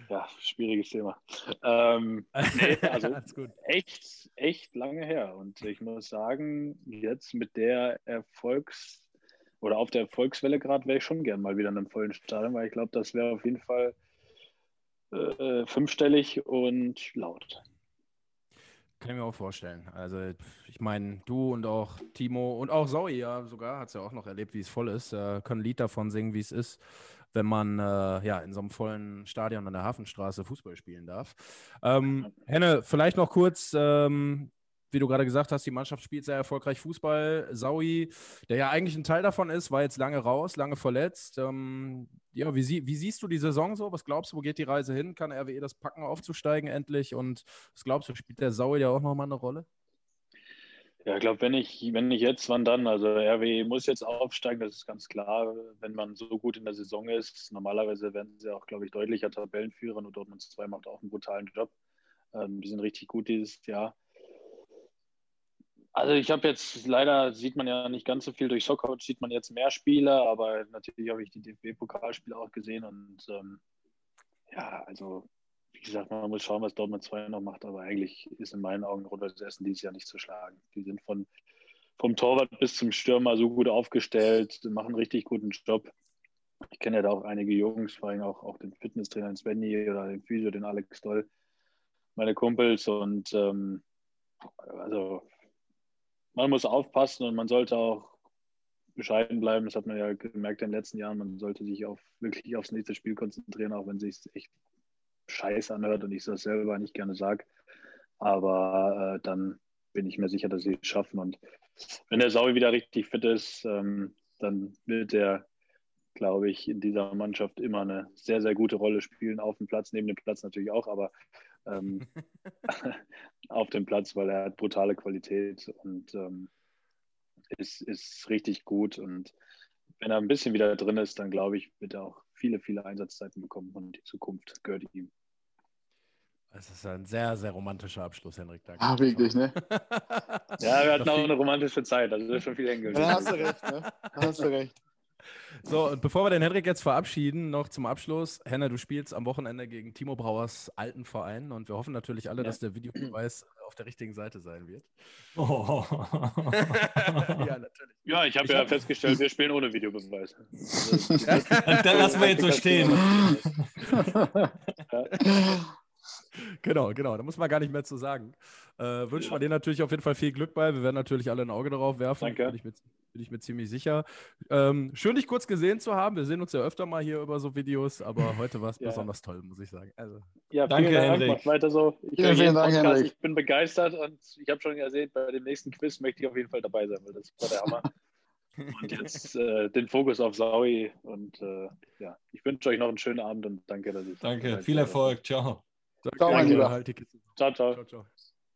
ja, schwieriges Thema. Ähm, nee, [laughs] also echt, echt lange her. Und ich muss sagen, jetzt mit der Erfolgs- oder auf der Erfolgswelle gerade wäre ich schon gern mal wieder in einem vollen Stadion, weil ich glaube, das wäre auf jeden Fall äh, fünfstellig und laut. Kann ich mir auch vorstellen. Also, ich meine, du und auch Timo und auch Zoe ja sogar, hat es ja auch noch erlebt, wie es voll ist. Äh, können ein Lied davon singen, wie es ist. wenn man äh, ja in so einem vollen Stadion an der Hafenstraße Fußball spielen darf. Ähm, Henne, vielleicht noch kurz, ähm, wie du gerade gesagt hast, die Mannschaft spielt sehr erfolgreich Fußball. Saui, der ja eigentlich ein Teil davon ist, war jetzt lange raus, lange verletzt. Ähm, ja, wie, sie, wie, siehst du die Saison so? Was glaubst du, wo geht die Reise hin? Kann RWE das packen, aufzusteigen endlich? Und was glaubst du, spielt der Saui ja auch nochmal eine Rolle? Ja, ich glaube, wenn ich, wenn ich jetzt, wann dann? Also RWE muss jetzt aufsteigen, das ist ganz klar, wenn man so gut in der Saison ist. Normalerweise werden sie auch, glaube ich, deutlicher Tabellenführer und Dortmund 2 macht auch einen brutalen Job. Ähm, die sind richtig gut dieses Jahr. Also ich habe jetzt, leider sieht man ja nicht ganz so viel durch Soccer, sieht man jetzt mehr Spiele, aber natürlich habe ich die DFB-Pokalspiele auch gesehen und ähm, ja, also wie gesagt, man muss schauen, was Dortmund 2 noch macht, aber eigentlich ist in meinen Augen Rot-Weiß Essen dieses Jahr nicht zu schlagen. Die sind von, vom Torwart bis zum Stürmer so gut aufgestellt, machen einen richtig guten Job. Ich kenne ja da auch einige Jungs, vor allem auch, auch den Fitnesstrainer den Svenny oder den Physio, den Alex Doll, meine Kumpels und ähm, also man muss aufpassen und man sollte auch bescheiden bleiben. Das hat man ja gemerkt in den letzten Jahren. Man sollte sich auf, wirklich aufs nächste Spiel konzentrieren, auch wenn es sich echt scheiße anhört und ich das selber nicht gerne sage. Aber äh, dann bin ich mir sicher, dass sie es schaffen. Und wenn der Saui wieder richtig fit ist, ähm, dann wird er, glaube ich, in dieser Mannschaft immer eine sehr, sehr gute Rolle spielen. Auf dem Platz, neben dem Platz natürlich auch, aber ähm, [laughs] [laughs] auf dem Platz, weil er hat brutale Qualität und ähm, ist, ist richtig gut. Und wenn er ein bisschen wieder drin ist, dann glaube ich, wird er auch viele, viele Einsatzzeiten bekommen und die Zukunft gehört ihm. Das ist ein sehr, sehr romantischer Abschluss, Henrik. Danke. Ah, wirklich, ne? ja, wir [laughs] hatten auch eine romantische Zeit, also das ist schon viel hängen Da hast du recht, ne? Da hast du recht. So, und bevor wir den Henrik jetzt verabschieden, noch zum Abschluss. Henne, du spielst am Wochenende gegen Timo Brauers alten Verein und wir hoffen natürlich alle, ja. dass der Videobeweis auf der richtigen Seite sein wird. Oh. [laughs] ja, natürlich. Ja, ich habe ja hab... festgestellt, wir spielen ohne Videobeweis. [laughs] Dann lassen wir jetzt so stehen. [laughs] Genau, genau. Da muss man gar nicht mehr zu sagen. Äh, wünschen ja. wir dir natürlich auf jeden Fall viel Glück bei. Wir werden natürlich alle ein Auge darauf werfen. Danke. Bin ich mir, bin ich mir ziemlich sicher. Ähm, schön, dich kurz gesehen zu haben. Wir sehen uns ja öfter mal hier über so Videos, aber heute war es [laughs] ja. besonders toll, muss ich sagen. Also. Ja, danke, Dank. Henrik. weiter so. Ich, vielen, vielen Dank, Henrik. ich bin begeistert und ich habe schon gesehen, bei dem nächsten Quiz möchte ich auf jeden Fall dabei sein, weil das war der Hammer. [laughs] und jetzt äh, den Fokus auf Saui und äh, ja, ich wünsche euch noch einen schönen Abend und danke, dass ich. Danke, viel Erfolg. Ciao. Ciao, mein Lieber. Halt ciao, ciao. Ciao, ciao.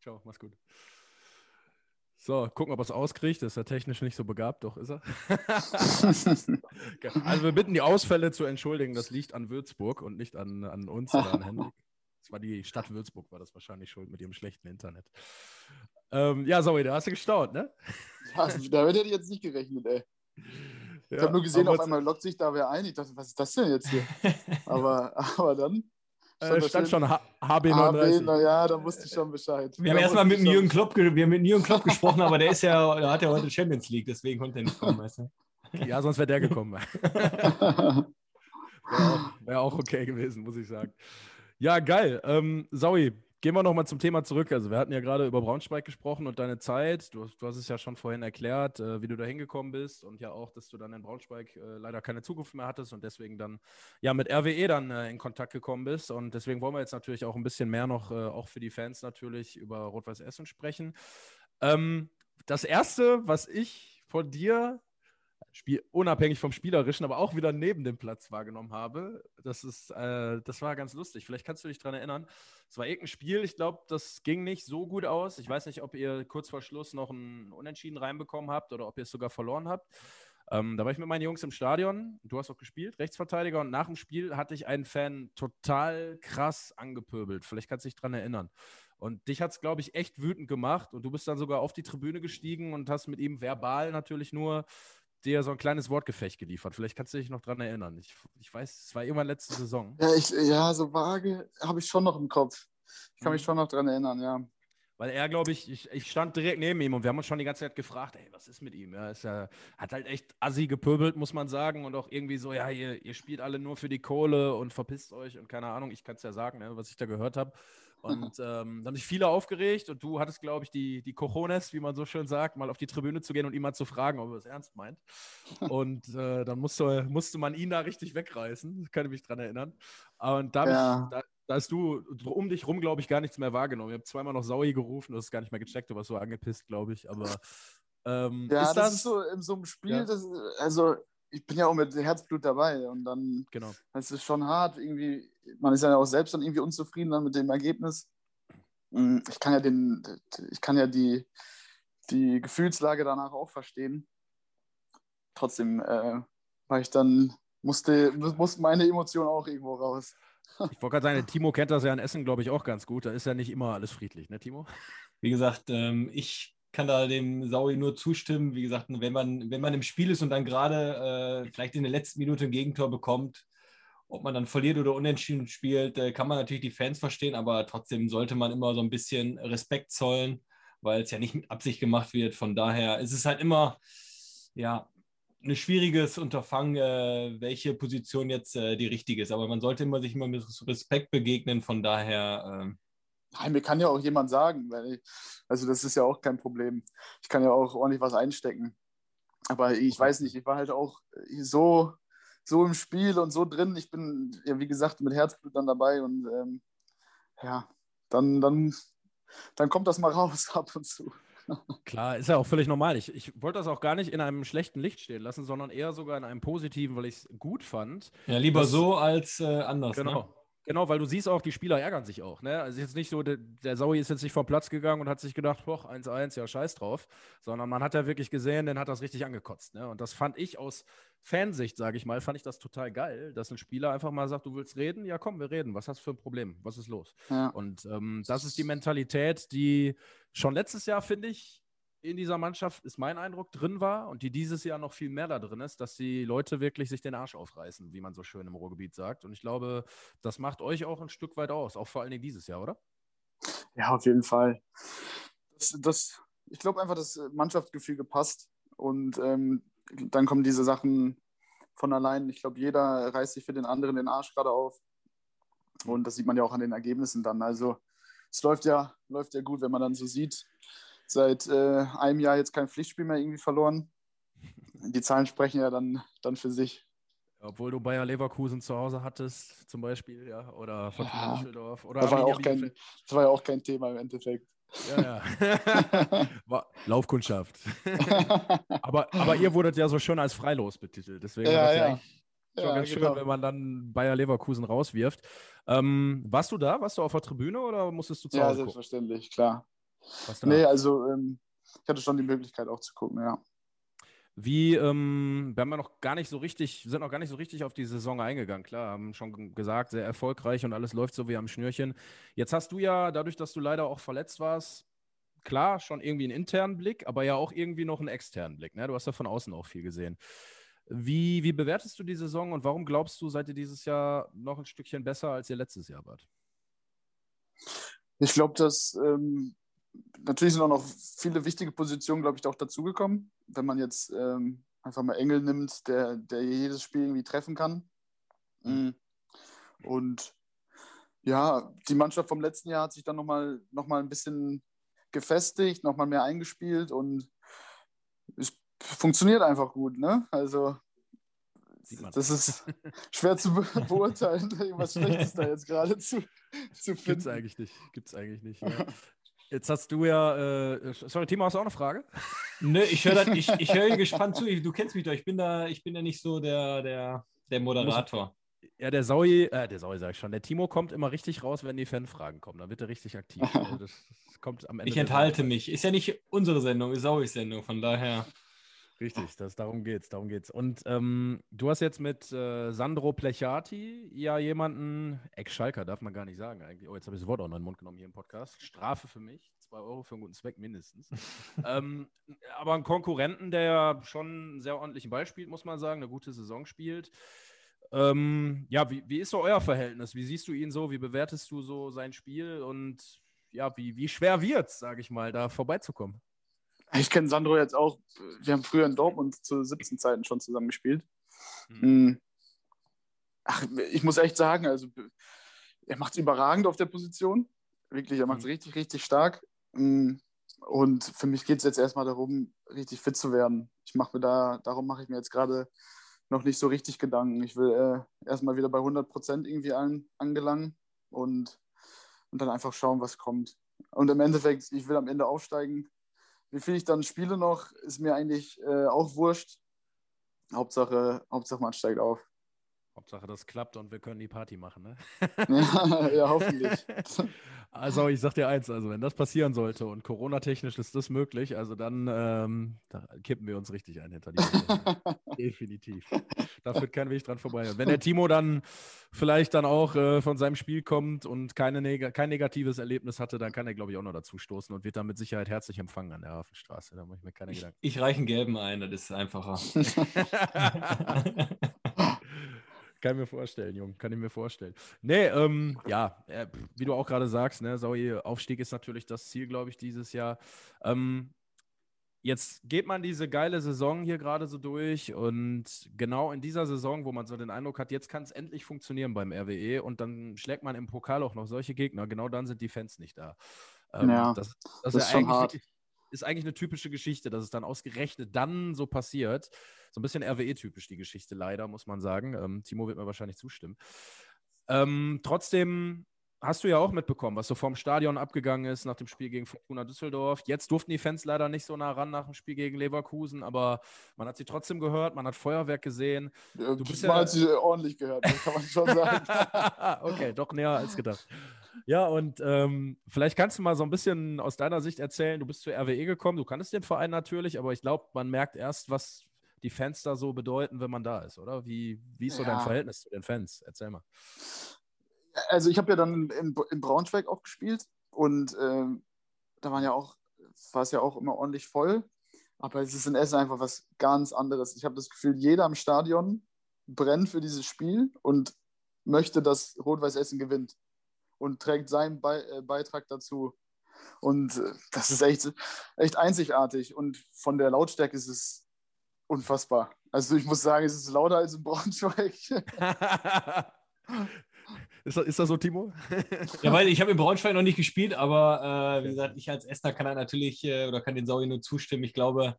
Ciao, mach's gut. So, gucken, ob er es auskriegt. Das ist ja technisch nicht so begabt, doch ist er. [laughs] also wir bitten die Ausfälle zu entschuldigen. Das liegt an Würzburg und nicht an, an uns oder an Henrik. [laughs] Das war die Stadt Würzburg, war das wahrscheinlich schuld mit ihrem schlechten Internet. Ähm, ja, sorry, da hast du gestaunt, ne? [laughs] Ja, damit hätte ich jetzt nicht gerechnet, ey. Ich ja, habe nur gesehen, auf einmal lockt sich da wer ein. Ich dachte, was ist das denn jetzt hier? aber, aber dann äh, stand schon HB39. HB, ja, da wusste ich schon Bescheid. Wir haben erstmal mit Jürgen Klopp, wir haben mit Jürgen Klopp [laughs] gesprochen, aber der ist ja, der hat ja heute Champions League, deswegen konnte er nicht kommen, weißt du? Ja, sonst wäre der gekommen. [laughs] wäre, auch, wär auch okay gewesen, muss ich sagen. Ja, geil. Ähm, Saui, Gehen wir nochmal zum Thema zurück. Also, wir hatten ja gerade über Braunschweig gesprochen und deine Zeit. Du, du hast es ja schon vorhin erklärt, äh, wie du da hingekommen bist und ja auch, dass du dann in Braunschweig äh, leider keine Zukunft mehr hattest und deswegen dann ja mit RWE dann äh, in Kontakt gekommen bist. Und deswegen wollen wir jetzt natürlich auch ein bisschen mehr noch, äh, auch für die Fans natürlich, über Rot-Weiß Essen sprechen. Ähm, das erste, was ich von dir Spiel, unabhängig vom Spielerischen, aber auch wieder neben dem Platz wahrgenommen habe. Das, ist, äh, das war ganz lustig. Vielleicht kannst du dich daran erinnern. Es war irgendein Spiel, ich glaube, das ging nicht so gut aus. Ich weiß nicht, ob ihr kurz vor Schluss noch ein Unentschieden reinbekommen habt oder ob ihr es sogar verloren habt. Ähm, da war ich mit meinen Jungs im Stadion. Du hast auch gespielt, Rechtsverteidiger. Und nach dem Spiel hatte ich einen Fan total krass angepöbelt. Vielleicht kannst du dich daran erinnern. Und dich hat es, glaube ich, echt wütend gemacht. Und du bist dann sogar auf die Tribüne gestiegen und hast mit ihm verbal natürlich nur dir so ein kleines Wortgefecht geliefert. Vielleicht kannst du dich noch daran erinnern. Ich, ich weiß, es war irgendwann letzte Saison. Ja, ich, ja so vage habe ich schon noch im Kopf. Ich kann mhm. mich schon noch daran erinnern, ja. Weil er, glaube ich, ich, ich stand direkt neben ihm und wir haben uns schon die ganze Zeit gefragt, ey, was ist mit ihm? Er ist ja, hat halt echt assi gepöbelt, muss man sagen. Und auch irgendwie so, ja, ihr, ihr spielt alle nur für die Kohle und verpisst euch und keine Ahnung, ich kann es ja sagen, ne, was ich da gehört habe. Und ähm, haben sich viele aufgeregt und du hattest, glaube ich, die, die Cojones, wie man so schön sagt, mal auf die Tribüne zu gehen und ihn mal zu fragen, ob er es ernst meint. Und äh, dann musste, musste man ihn da richtig wegreißen, kann ich mich dran erinnern. Und da, ja. ich, da, da hast du um dich rum, glaube ich, gar nichts mehr wahrgenommen. Ich habe zweimal noch Saui gerufen, das ist gar nicht mehr gecheckt, du warst so angepisst, glaube ich. Aber ähm, ja, ist das, das, ist so in so einem Spiel, ja. das, also ich bin ja auch mit Herzblut dabei und dann genau. es ist schon hart, irgendwie, man ist ja auch selbst dann irgendwie unzufrieden dann mit dem Ergebnis. Hm, ich kann ja den, ich kann ja die, die Gefühlslage danach auch verstehen. Trotzdem äh, war ich dann, musste, mussten meine Emotionen auch irgendwo raus. [laughs] Ich wollte gerade sagen, Timo kennt das ja in Essen, glaube ich, auch ganz gut. Da ist ja nicht immer alles friedlich, ne, Timo? Wie gesagt, ähm, ich kann da dem Saui nur zustimmen. Wie gesagt, wenn man, wenn man im Spiel ist und dann gerade äh, vielleicht in der letzten Minute ein Gegentor bekommt, ob man dann verliert oder unentschieden spielt, äh, kann man natürlich die Fans verstehen, aber trotzdem sollte man immer so ein bisschen Respekt zollen, weil es ja nicht mit Absicht gemacht wird. Von daher ist es halt immer, ja, ein schwieriges Unterfangen, äh, welche Position jetzt äh, die richtige ist. Aber man sollte immer sich immer mit Respekt begegnen. Von daher. Äh Nein, mir kann ja auch jemand sagen, ich, also das ist ja auch kein Problem. Ich kann ja auch ordentlich was einstecken. Aber ich weiß nicht, ich war halt auch so, so im Spiel und so drin. Ich bin, ja, wie gesagt, mit Herzblut dann dabei und ähm, ja, dann, dann, dann kommt das mal raus [laughs] ab und zu. Klar, ist ja auch völlig normal. Ich, ich wollte das auch gar nicht in einem schlechten Licht stehen lassen, sondern eher sogar in einem positiven, weil ich es gut fand. Ja, lieber das, so als äh, anders. Ne? Genau. Ne? Genau, weil du siehst auch, die Spieler ärgern sich auch. Ne? Also jetzt nicht so, der, der Saui ist jetzt nicht vom Platz gegangen und hat sich gedacht, boah, 1-1, ja, scheiß drauf. Sondern man hat ja wirklich gesehen, den hat das richtig angekotzt. Ne? Und das fand ich aus Fansicht, sage ich mal, fand ich das total geil, dass ein Spieler einfach mal sagt, du willst reden? Ja, komm, wir reden. Was hast du für ein Problem? Was ist los? Ja. Und ähm, das ist die Mentalität, die schon letztes Jahr, finde ich, in dieser Mannschaft, ist mein Eindruck, drin war und die dieses Jahr noch viel mehr da drin ist, dass die Leute wirklich sich den Arsch aufreißen, wie man so schön im Ruhrgebiet sagt. Und ich glaube, das macht euch auch ein Stück weit aus, auch vor allen Dingen dieses Jahr, oder? Ja, auf jeden Fall. Das, das ich glaube einfach, das Mannschaftsgefühl gepasst und ähm, dann kommen diese Sachen von allein. Ich glaube, jeder reißt sich für den anderen den Arsch gerade auf. Und das sieht man ja auch an den Ergebnissen dann. Also es läuft ja, läuft ja gut, wenn man dann so sieht, seit äh, einem Jahr jetzt kein Pflichtspiel mehr irgendwie verloren. Die Zahlen sprechen ja dann, dann für sich. Obwohl du Bayer Leverkusen zu Hause hattest, zum Beispiel, ja, oder Fortuna ja, Düsseldorf. Oder das, war auch kein, das war ja auch kein Thema im Endeffekt. Ja, ja. [laughs] Laufkundschaft. [laughs] aber, aber ihr wurdet ja so schön als freilos betitelt. Deswegen ja, ja. ja schon ganz genau. schön, wenn man dann Bayer Leverkusen rauswirft. Ähm, warst du da? Warst du auf der Tribüne oder musstest du zu Hause? Ja, selbstverständlich, klar. Nee, also ähm, ich hatte schon die Möglichkeit auch zu gucken, ja. Wie, ähm, wir haben ja noch gar nicht so richtig, sind noch gar nicht so richtig auf die Saison eingegangen. Klar, haben schon gesagt, sehr erfolgreich und alles läuft so wie am Schnürchen. Jetzt hast du ja, dadurch, dass du leider auch verletzt warst, klar, schon irgendwie einen internen Blick, aber ja auch irgendwie noch einen externen Blick. Ne? Du hast ja von außen auch viel gesehen. Wie, wie bewertest du die Saison und warum glaubst du, seid ihr dieses Jahr noch ein Stückchen besser, als ihr letztes Jahr wart? Ich glaube, dass ähm, natürlich sind auch noch viele wichtige Positionen, glaube ich, auch dazugekommen. Wenn man jetzt ähm, einfach mal Engel nimmt, der, der jedes Spiel irgendwie treffen kann. Mhm. Und ja, die Mannschaft vom letzten Jahr hat sich dann nochmal noch mal ein bisschen gefestigt, nochmal mehr eingespielt und es funktioniert einfach gut. Ne? Also das ist [laughs] schwer zu be beurteilen, [laughs] was Schlechtes da jetzt gerade zu, zu finden. Gibt es eigentlich nicht. Gibt's eigentlich nicht ja. [laughs] Jetzt hast du ja, äh, sorry, Timo, hast du auch eine Frage? Nö, ich höre ich, [laughs] ich hör gespannt zu. Du kennst mich doch, ich bin da, ich bin ja nicht so der, der, der Moderator. Ja, der Saui, äh, der Saui sag ich schon, der Timo kommt immer richtig raus, wenn die Fanfragen kommen. Dann wird er richtig aktiv. [laughs] Also das, das kommt am Ende. Ich enthalte mich. Ist ja nicht unsere Sendung, ist Sauis Sendung, von daher. Richtig, das, darum geht's, darum geht's. Und ähm, du hast jetzt mit äh, Sandro Plechati ja jemanden, Ex-Schalker darf man gar nicht sagen eigentlich. Oh, jetzt habe ich das Wort auch noch in den Mund genommen hier im Podcast. Strafe für mich, zwei Euro für einen guten Zweck mindestens. [laughs] ähm, aber einen Konkurrenten, der ja schon einen sehr ordentlichen Ball spielt, muss man sagen, eine gute Saison spielt. Ähm, ja, wie, wie ist so euer Verhältnis? Wie siehst du ihn so? Wie bewertest du so sein Spiel? Und ja, wie, wie schwer wird es, sage ich mal, da vorbeizukommen? Ich kenne Sandro jetzt auch. Wir haben früher in Dortmund zu 17 Zeiten schon zusammen gespielt. Mhm. Ach, ich muss echt sagen, also er macht es überragend auf der Position. Wirklich, er macht es Mhm. richtig, richtig stark. Mm, Und für mich geht es jetzt erstmal darum, richtig fit zu werden. Ich mache mir da, darum mache ich mir jetzt gerade noch nicht so richtig Gedanken. Ich will äh, erstmal wieder bei 100 Prozent irgendwie an, angelangen und, und dann einfach schauen, was kommt. Und im Endeffekt, ich will am Ende aufsteigen. Wie viel ich dann spiele noch, ist mir eigentlich äh, auch wurscht. Hauptsache, Hauptsache man steigt auf. Hauptsache, das klappt und wir können die Party machen, ne? [laughs] ja, ja, hoffentlich. [laughs] Also ich sag dir eins, also wenn das passieren sollte und Corona-technisch ist das möglich, also dann ähm, da kippen wir uns richtig ein hinter die. [laughs] Definitiv. Da führt kein Weg dran vorbei. Und wenn der Timo dann vielleicht dann auch äh, von seinem Spiel kommt und keine neg kein negatives Erlebnis hatte, dann kann er, glaube ich, auch noch dazu stoßen und wird dann mit Sicherheit herzlich empfangen an der Hafenstraße. Da mache ich mir keine Ich, Gedanken. ich reiche einen gelben ein, das ist einfacher. [laughs] [laughs] Kann ich mir vorstellen, Jung, kann ich mir vorstellen. Nee, ähm, ja, äh, wie du auch gerade sagst, ne, Saui, Aufstieg ist natürlich das Ziel, glaube ich, dieses Jahr. Ähm, jetzt geht man diese geile Saison hier gerade so durch und genau in dieser Saison, wo man so den Eindruck hat, jetzt kann es endlich funktionieren beim RWE und dann schlägt man im Pokal auch noch solche Gegner, genau dann sind die Fans nicht da. Ähm, Ja, das, das, das ist, ja schon eigentlich hart. wirklich- ist eigentlich eine typische Geschichte, dass es dann ausgerechnet dann so passiert. So ein bisschen RWE-typisch die Geschichte, leider, muss man sagen. Ähm, Timo wird mir wahrscheinlich zustimmen. Ähm, trotzdem hast du ja auch mitbekommen, was so vom Stadion abgegangen ist nach dem Spiel gegen Fortuna Düsseldorf. Jetzt durften die Fans leider nicht so nah ran nach dem Spiel gegen Leverkusen, aber man hat sie trotzdem gehört, man hat Feuerwerk gesehen. Du bist bist ja- mal hat sie ordentlich gehört, kann man schon [laughs] sagen. okay, doch näher als gedacht. Ja, und ähm, vielleicht kannst du mal so ein bisschen aus deiner Sicht erzählen, du bist zur RWE gekommen, du kanntest den Verein natürlich, aber ich glaube, man merkt erst, was die Fans da so bedeuten, wenn man da ist, oder? Wie, wie ist so dein Ja. Verhältnis zu den Fans? Erzähl mal. Also ich habe ja dann in, in Braunschweig auch gespielt und ähm, da waren ja auch, war es ja auch immer ordentlich voll. Aber es ist in Essen einfach was ganz anderes. Ich habe das Gefühl, jeder im Stadion brennt für dieses Spiel und möchte, dass Rot-Weiß Essen gewinnt und trägt seinen Be äh, Beitrag dazu. Und äh, das ist echt, echt einzigartig. Und von der Lautstärke ist es unfassbar. Also ich muss sagen, es ist lauter als in Braunschweig. [laughs] [laughs] ist, das, ist das so, Timo? [laughs] Ja, weil ich habe in Braunschweig noch nicht gespielt, aber äh, wie gesagt, ich als Essener kann da natürlich äh, oder kann den Saui nur zustimmen. Ich glaube,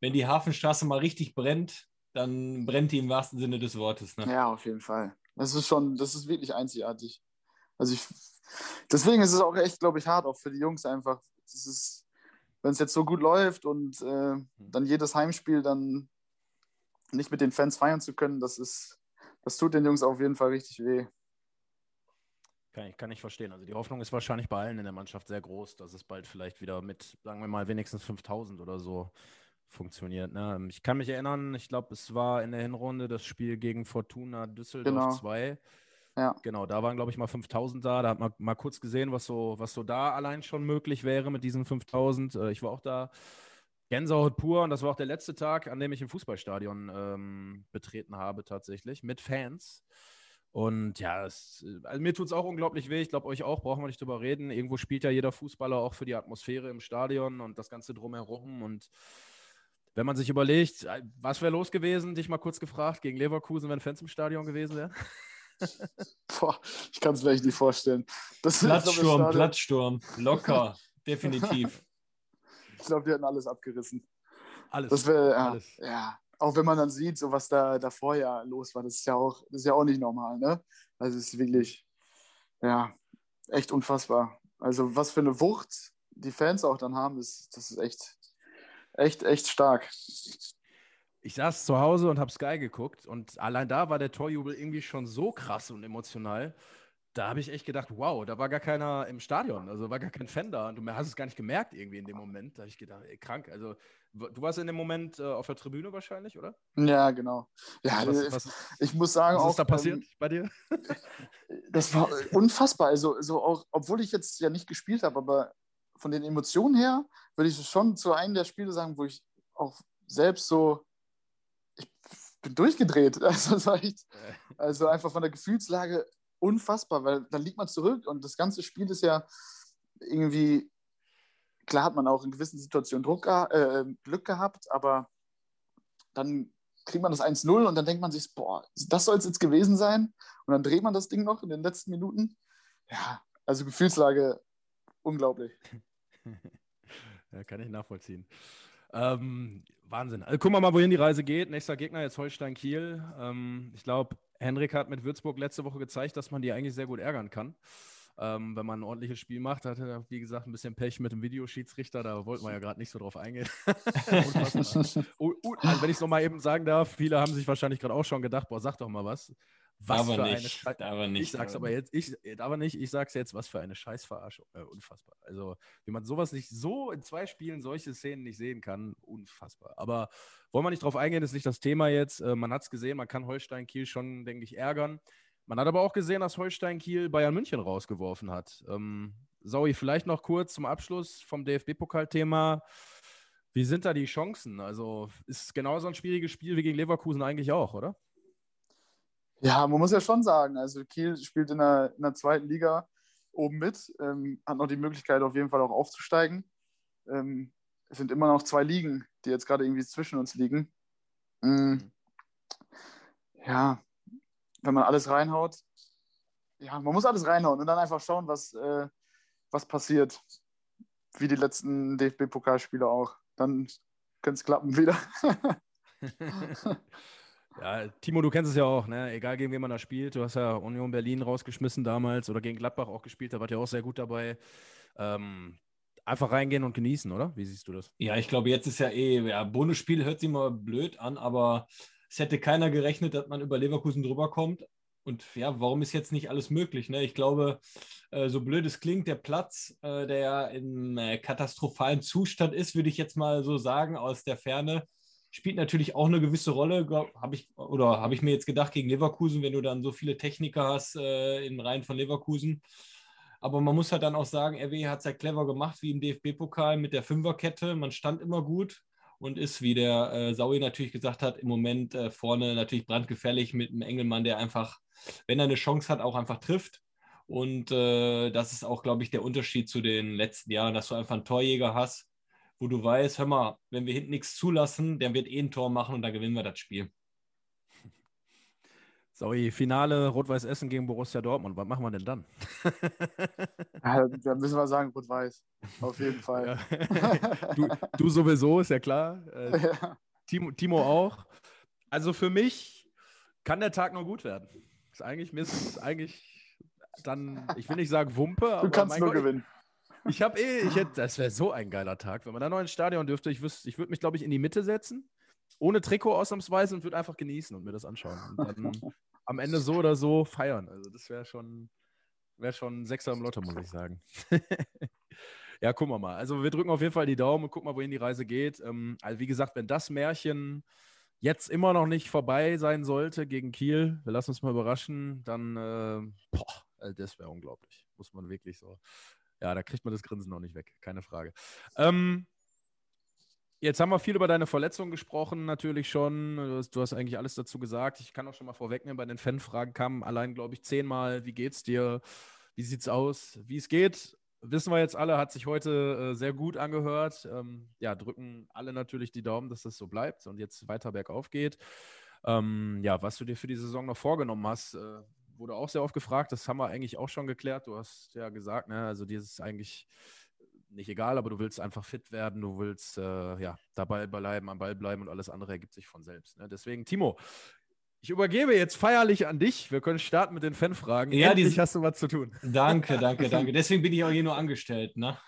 wenn die Hafenstraße mal richtig brennt, dann brennt die im wahrsten Sinne des Wortes. Ne? Ja, auf jeden Fall. Das ist schon, das ist wirklich einzigartig. Also ich, deswegen ist es auch echt, glaube ich, hart, auch für die Jungs einfach. Das ist, wenn es jetzt so gut läuft und äh, dann jedes Heimspiel dann nicht mit den Fans feiern zu können, das ist, das tut den Jungs auf jeden Fall richtig weh. Kann ich, kann ich verstehen. Also die Hoffnung ist wahrscheinlich bei allen in der Mannschaft sehr groß, dass es bald vielleicht wieder mit, sagen wir mal, wenigstens 5000 oder so funktioniert. Ne? Ich kann mich erinnern, ich glaube, es war in der Hinrunde das Spiel gegen Fortuna Düsseldorf Genau. 2. Ja. Genau, da waren, glaube ich, mal 5000 da. Da hat man mal kurz gesehen, was so, was so da allein schon möglich wäre mit diesen 5000. Äh, Ich war auch da. Gänsehaut pur und das war auch der letzte Tag, an dem ich ein Fußballstadion ähm, betreten habe, tatsächlich, mit Fans. Und ja, es, also mir tut es auch unglaublich weh. Ich glaube, euch auch, brauchen wir nicht drüber reden. Irgendwo spielt ja jeder Fußballer auch für die Atmosphäre im Stadion und das Ganze drumherum. Und wenn man sich überlegt, äh, was wäre los gewesen, dich mal kurz gefragt, gegen Leverkusen, wenn Fans im Stadion gewesen wären? [laughs] Boah, ich kann es mir echt nicht vorstellen. Das, Platzsturm, Platzsturm, locker, [laughs] definitiv. Ich glaube, die hätten alles abgerissen. Alles. Das wäre, ja, alles. ja, auch wenn man dann sieht, so was da davor ja los war, das ist ja auch, das ist ja auch nicht normal, ne? Also es ist wirklich, ja, echt unfassbar. Also was für eine Wucht die Fans auch dann haben, ist, das ist echt, echt, echt stark. Ich saß zu Hause und habe Sky geguckt und allein da war der Torjubel irgendwie schon so krass und emotional. Da habe ich echt gedacht, wow, da war gar keiner im Stadion, also war gar kein Fan da und du hast es gar nicht gemerkt irgendwie in dem Moment. Da habe ich gedacht, ey, krank. Also du warst in dem Moment äh, auf der Tribüne wahrscheinlich, oder? Ja, genau. Ja, Was, äh, was, ich muss sagen, was auch, ist da passiert ähm, bei dir? [laughs] das war unfassbar. Also, so auch, obwohl ich jetzt ja nicht gespielt habe, aber von den Emotionen her würde ich schon zu einem der Spiele sagen, wo ich auch selbst so, ich bin durchgedreht. [laughs] Also, echt, also einfach von der Gefühlslage unfassbar, weil dann liegt man zurück und das ganze Spiel ist ja irgendwie, klar hat man auch in gewissen Situationen Druck, äh, Glück gehabt, aber dann kriegt man das 1-0 und dann denkt man sich, boah, das soll es jetzt gewesen sein. Und dann dreht man das Ding noch in den letzten Minuten. Ja, also Gefühlslage unglaublich. [laughs] ja, kann ich nachvollziehen. Ähm, Wahnsinn. Also gucken wir mal, wohin die Reise geht. Nächster Gegner jetzt Holstein Kiel. Ähm, ich glaube, Henrik hat mit Würzburg letzte Woche gezeigt, dass man die eigentlich sehr gut ärgern kann. Ähm, wenn man ein ordentliches Spiel macht, hatte er, wie gesagt, ein bisschen Pech mit dem Videoschiedsrichter, da wollten wir ja gerade nicht so drauf eingehen. [laughs] oh, oh, also wenn ich es nochmal eben sagen darf, viele haben sich wahrscheinlich gerade auch schon gedacht, boah, sag doch mal was. Was aber für nicht, eine aber nicht. Ich sag's aber jetzt, ich, aber nicht, ich sag's jetzt, was für eine Scheißverarschung. Äh, unfassbar. Also, wie man sowas nicht so in zwei Spielen solche Szenen nicht sehen kann, unfassbar. Aber wollen wir nicht drauf eingehen, das ist nicht das Thema jetzt. Äh, man hat's gesehen, man kann Holstein Kiel schon, denke ich, ärgern. Man hat aber auch gesehen, dass Holstein Kiel Bayern München rausgeworfen hat. Ähm, Saui, vielleicht noch kurz zum Abschluss vom DFB-Pokalthema. Wie sind da die Chancen? Also ist genauso ein schwieriges Spiel wie gegen Leverkusen eigentlich auch, oder? Ja, man muss ja schon sagen, also Kiel spielt in der, in der zweiten Liga oben mit, ähm, hat noch die Möglichkeit auf jeden Fall auch aufzusteigen. Ähm, es sind immer noch zwei Ligen, die jetzt gerade irgendwie zwischen uns liegen. Mhm. Ja, wenn man alles reinhaut, ja, man muss alles reinhauen und dann einfach schauen, was, äh, was passiert. Wie die letzten DFB-Pokalspiele auch. Dann könnte es klappen wieder. [laughs] [laughs] [laughs] ja, Timo, du kennst es ja auch, ne? Egal gegen wen man da spielt. Du hast ja Union Berlin rausgeschmissen damals oder gegen Gladbach auch gespielt, da war ja auch sehr gut dabei. Ähm, einfach reingehen und genießen, oder? Wie siehst du das? Ja, ich glaube, jetzt ist ja eh, ja, Bonusspiel hört sich mal blöd an, aber es hätte keiner gerechnet, dass man über Leverkusen drüber kommt. Und ja, warum ist jetzt nicht alles möglich? Ne? Ich glaube, äh, so blöd es klingt, der Platz, äh, der in äh, katastrophalen Zustand ist, würde ich jetzt mal so sagen, aus der Ferne, spielt natürlich auch eine gewisse Rolle. Habe ich, oder habe ich mir jetzt gedacht, gegen Leverkusen, wenn du dann so viele Techniker hast äh, in Reihen von Leverkusen. Aber man muss halt dann auch sagen, RW hat es ja clever gemacht, wie im DFB-Pokal mit der Fünferkette. Man stand immer gut und ist, wie der äh, Saui natürlich gesagt hat, im Moment äh, vorne natürlich brandgefährlich mit einem Engelmann, der einfach, wenn er eine Chance hat, auch einfach trifft. Und äh, das ist auch, glaube ich, der Unterschied zu den letzten Jahren, dass du einfach einen Torjäger hast, wo du weißt, hör mal, wenn wir hinten nichts zulassen, der wird eh ein Tor machen und da gewinnen wir das Spiel. [laughs] Sorry, Finale Rot-Weiß Essen gegen Borussia Dortmund. Was machen wir denn dann? [laughs] ja, da müssen wir sagen, Rot-Weiß. Auf jeden Fall. Ja. [laughs] Du, du, sowieso, ist ja klar. Äh, ja. Timo, Timo, auch. Also für mich kann der Tag nur gut werden. Ist eigentlich, mir ist eigentlich dann, ich will nicht sagen Wumpe, Du kannst nur Gott, gewinnen. Ich, habe eh, ich hätte, das wäre so ein geiler Tag, wenn man da noch ins Stadion dürfte. Ich, ich würde mich, glaube ich, in die Mitte setzen ohne Trikot ausnahmsweise und würde einfach genießen und mir das anschauen. Und dann [laughs] am Ende so oder so feiern. Also das wäre schon, wäre schon ein Sechser im Lotto, muss ich sagen. [laughs] ja, gucken wir mal. Also wir drücken auf jeden Fall die Daumen und gucken mal, wohin die Reise geht. Ähm, also wie gesagt, wenn das Märchen jetzt immer noch nicht vorbei sein sollte gegen Kiel, wir lassen uns mal überraschen, dann, äh, boah, also das wäre unglaublich. Muss man wirklich so. Ja, da kriegt man das Grinsen noch nicht weg, keine Frage. Ähm, Jetzt haben wir viel über deine Verletzung gesprochen, natürlich schon. Du hast, eigentlich alles dazu gesagt. Ich kann auch schon mal vorwegnehmen, bei den Fanfragen kamen allein, glaube ich, zehnmal, wie geht's dir? Wie sieht's aus? Wie es geht, wissen wir jetzt alle, hat sich heute äh, sehr gut angehört. Ähm, ja, drücken alle natürlich die Daumen, dass das so bleibt und jetzt weiter bergauf geht. Ähm, ja, was du dir für die Saison noch vorgenommen hast, äh, wurde auch sehr oft gefragt. Das haben wir eigentlich auch schon geklärt. Du hast ja gesagt, ne, also dir ist eigentlich nicht egal, aber du willst einfach fit werden, du willst äh, ja, dabei bleiben, am Ball bleiben und alles andere ergibt sich von selbst. Ne? Deswegen, Timo, ich übergebe jetzt feierlich an dich. Wir können starten mit den Fanfragen. Ja, Endlich die, hast du was zu tun. Danke, [laughs] danke, danke. Deswegen bin ich auch hier nur angestellt. Ne?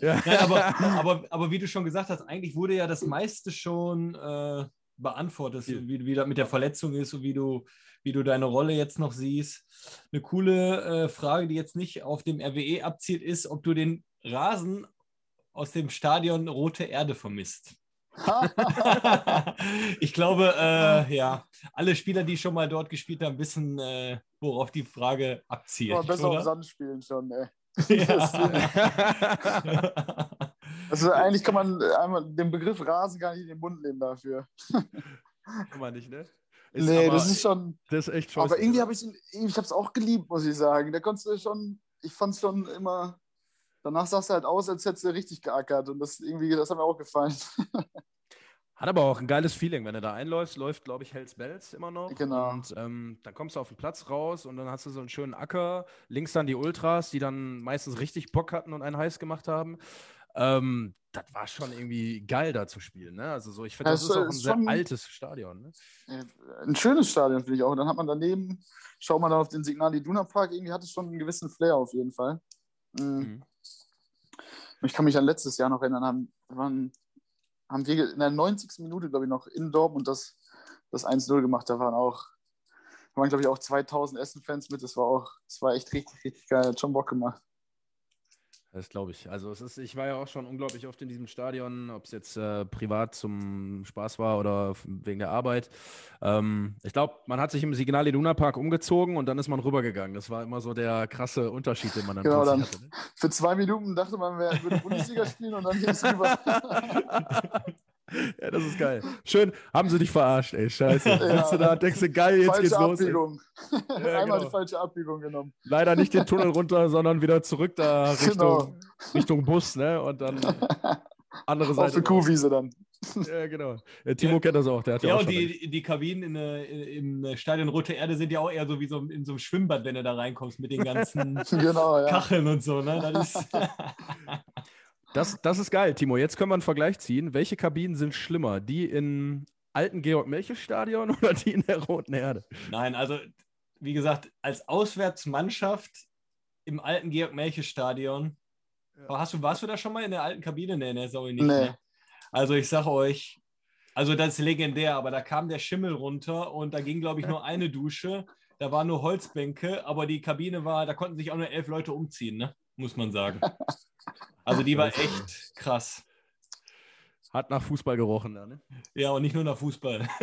Ja. [laughs] ja aber, aber, aber wie du schon gesagt hast, eigentlich wurde ja das meiste schon äh, beantwortet, wie, wie das mit der Verletzung ist und wie du, wie du deine Rolle jetzt noch siehst. Eine coole äh, Frage, die jetzt nicht auf dem RWE abzielt, ist, ob du den Rasen aus dem Stadion Rote Erde vermisst. [laughs] ich glaube, äh, ja, alle Spieler, die schon mal dort gespielt haben, wissen, äh, worauf die Frage abzielt. Oh, besser oder? auf Sand spielen schon, ey. Ja. [laughs] [laughs] also eigentlich kann man einmal den Begriff Rasen gar nicht in den Mund nehmen dafür. [laughs] Kann man nicht, ne? Ist nee, aber, das ist schon. Das ist echt schon. Aber irgendwie habe ich ich habe es auch geliebt, muss ich sagen. Da konntest du schon, ich fand es schon immer danach sahst du halt aus, als hättest du richtig geackert. Und das irgendwie, das hat mir auch gefallen. [laughs] Hat aber auch ein geiles Feeling, wenn du da einläufst, läuft, glaube ich, Hells Bells immer noch. Genau. Und ähm, dann kommst du auf den Platz raus und dann hast du so einen schönen Acker. Links dann die Ultras, die dann meistens richtig Bock hatten und einen heiß gemacht haben. Ähm, das war schon irgendwie geil, da zu spielen. Ne? Also so, ich finde, das es ist auch ein ist sehr altes Stadion. Ne? Ein schönes Stadion, finde ich auch. Und dann hat man daneben, schaut man dann auf den Signal Iduna Park, irgendwie hat es schon einen gewissen Flair auf jeden Fall. Mhm. Mhm. Ich kann mich an letztes Jahr noch erinnern, haben, waren, haben wir in der 90. Minute, glaube ich, noch in Dortmund das, das 1-0 gemacht. Da waren auch, da waren, glaube ich, auch 2000 Essen-Fans mit. Das war auch, das war echt richtig, richtig geil. Hat schon Bock gemacht. Das glaube ich. Also es ist, ich war ja auch schon unglaublich oft in diesem Stadion, ob es jetzt äh, privat zum Spaß war oder wegen der Arbeit. Ähm, ich glaube, man hat sich im Signal Iduna Park umgezogen und dann ist man rübergegangen. Das war immer so der krasse Unterschied, den man dann Genau, dann- hatte. Ne? Für zwei Minuten dachte man, wir würden Bundesliga spielen und dann ging es rüber. [laughs] [laughs] ja, das ist geil. Schön, haben sie dich verarscht, ey, scheiße. [laughs] Ja. Sitzt du da, denkst du, geil, jetzt falsche geht's los. Ey. Abbiegung. Ja, [laughs] Einmal genau. die falsche Abbiegung genommen. Leider nicht den Tunnel runter, sondern wieder zurück da [laughs] Richtung, Genau. Richtung Bus, ne? Und dann andere Auf Seite. der Kuhwiese dann. Ja, genau. Timo kennt das auch, der hat ja, Ja, auch und schon die, die Kabinen in, äh, im Stadion Rote Erde sind ja auch eher so wie so in so einem Schwimmbad, wenn du da reinkommst mit den ganzen Genau, ja. Kacheln und so. Ne? Das ist, Das, das ist geil, Timo. Jetzt können wir einen Vergleich ziehen. Welche Kabinen sind schlimmer? Die im alten Georg-Melche-Stadion [laughs] oder die in der Roten Erde? Nein, also wie gesagt, als Auswärtsmannschaft im alten Georg-Melche-Stadion. Ja. Hast du, warst du da schon mal in der alten Kabine? Nee, nee, sorry nicht. Nee. Ne? Also ich sage euch, also das ist legendär, aber da kam der Schimmel runter und da ging, glaube ich, nur eine Dusche. Da waren nur Holzbänke, aber die Kabine war, da konnten sich auch nur elf Leute umziehen, ne? muss man sagen. [laughs] Also die war echt krass. Hat nach Fußball gerochen da, ne? Ja, und nicht nur nach Fußball. [laughs]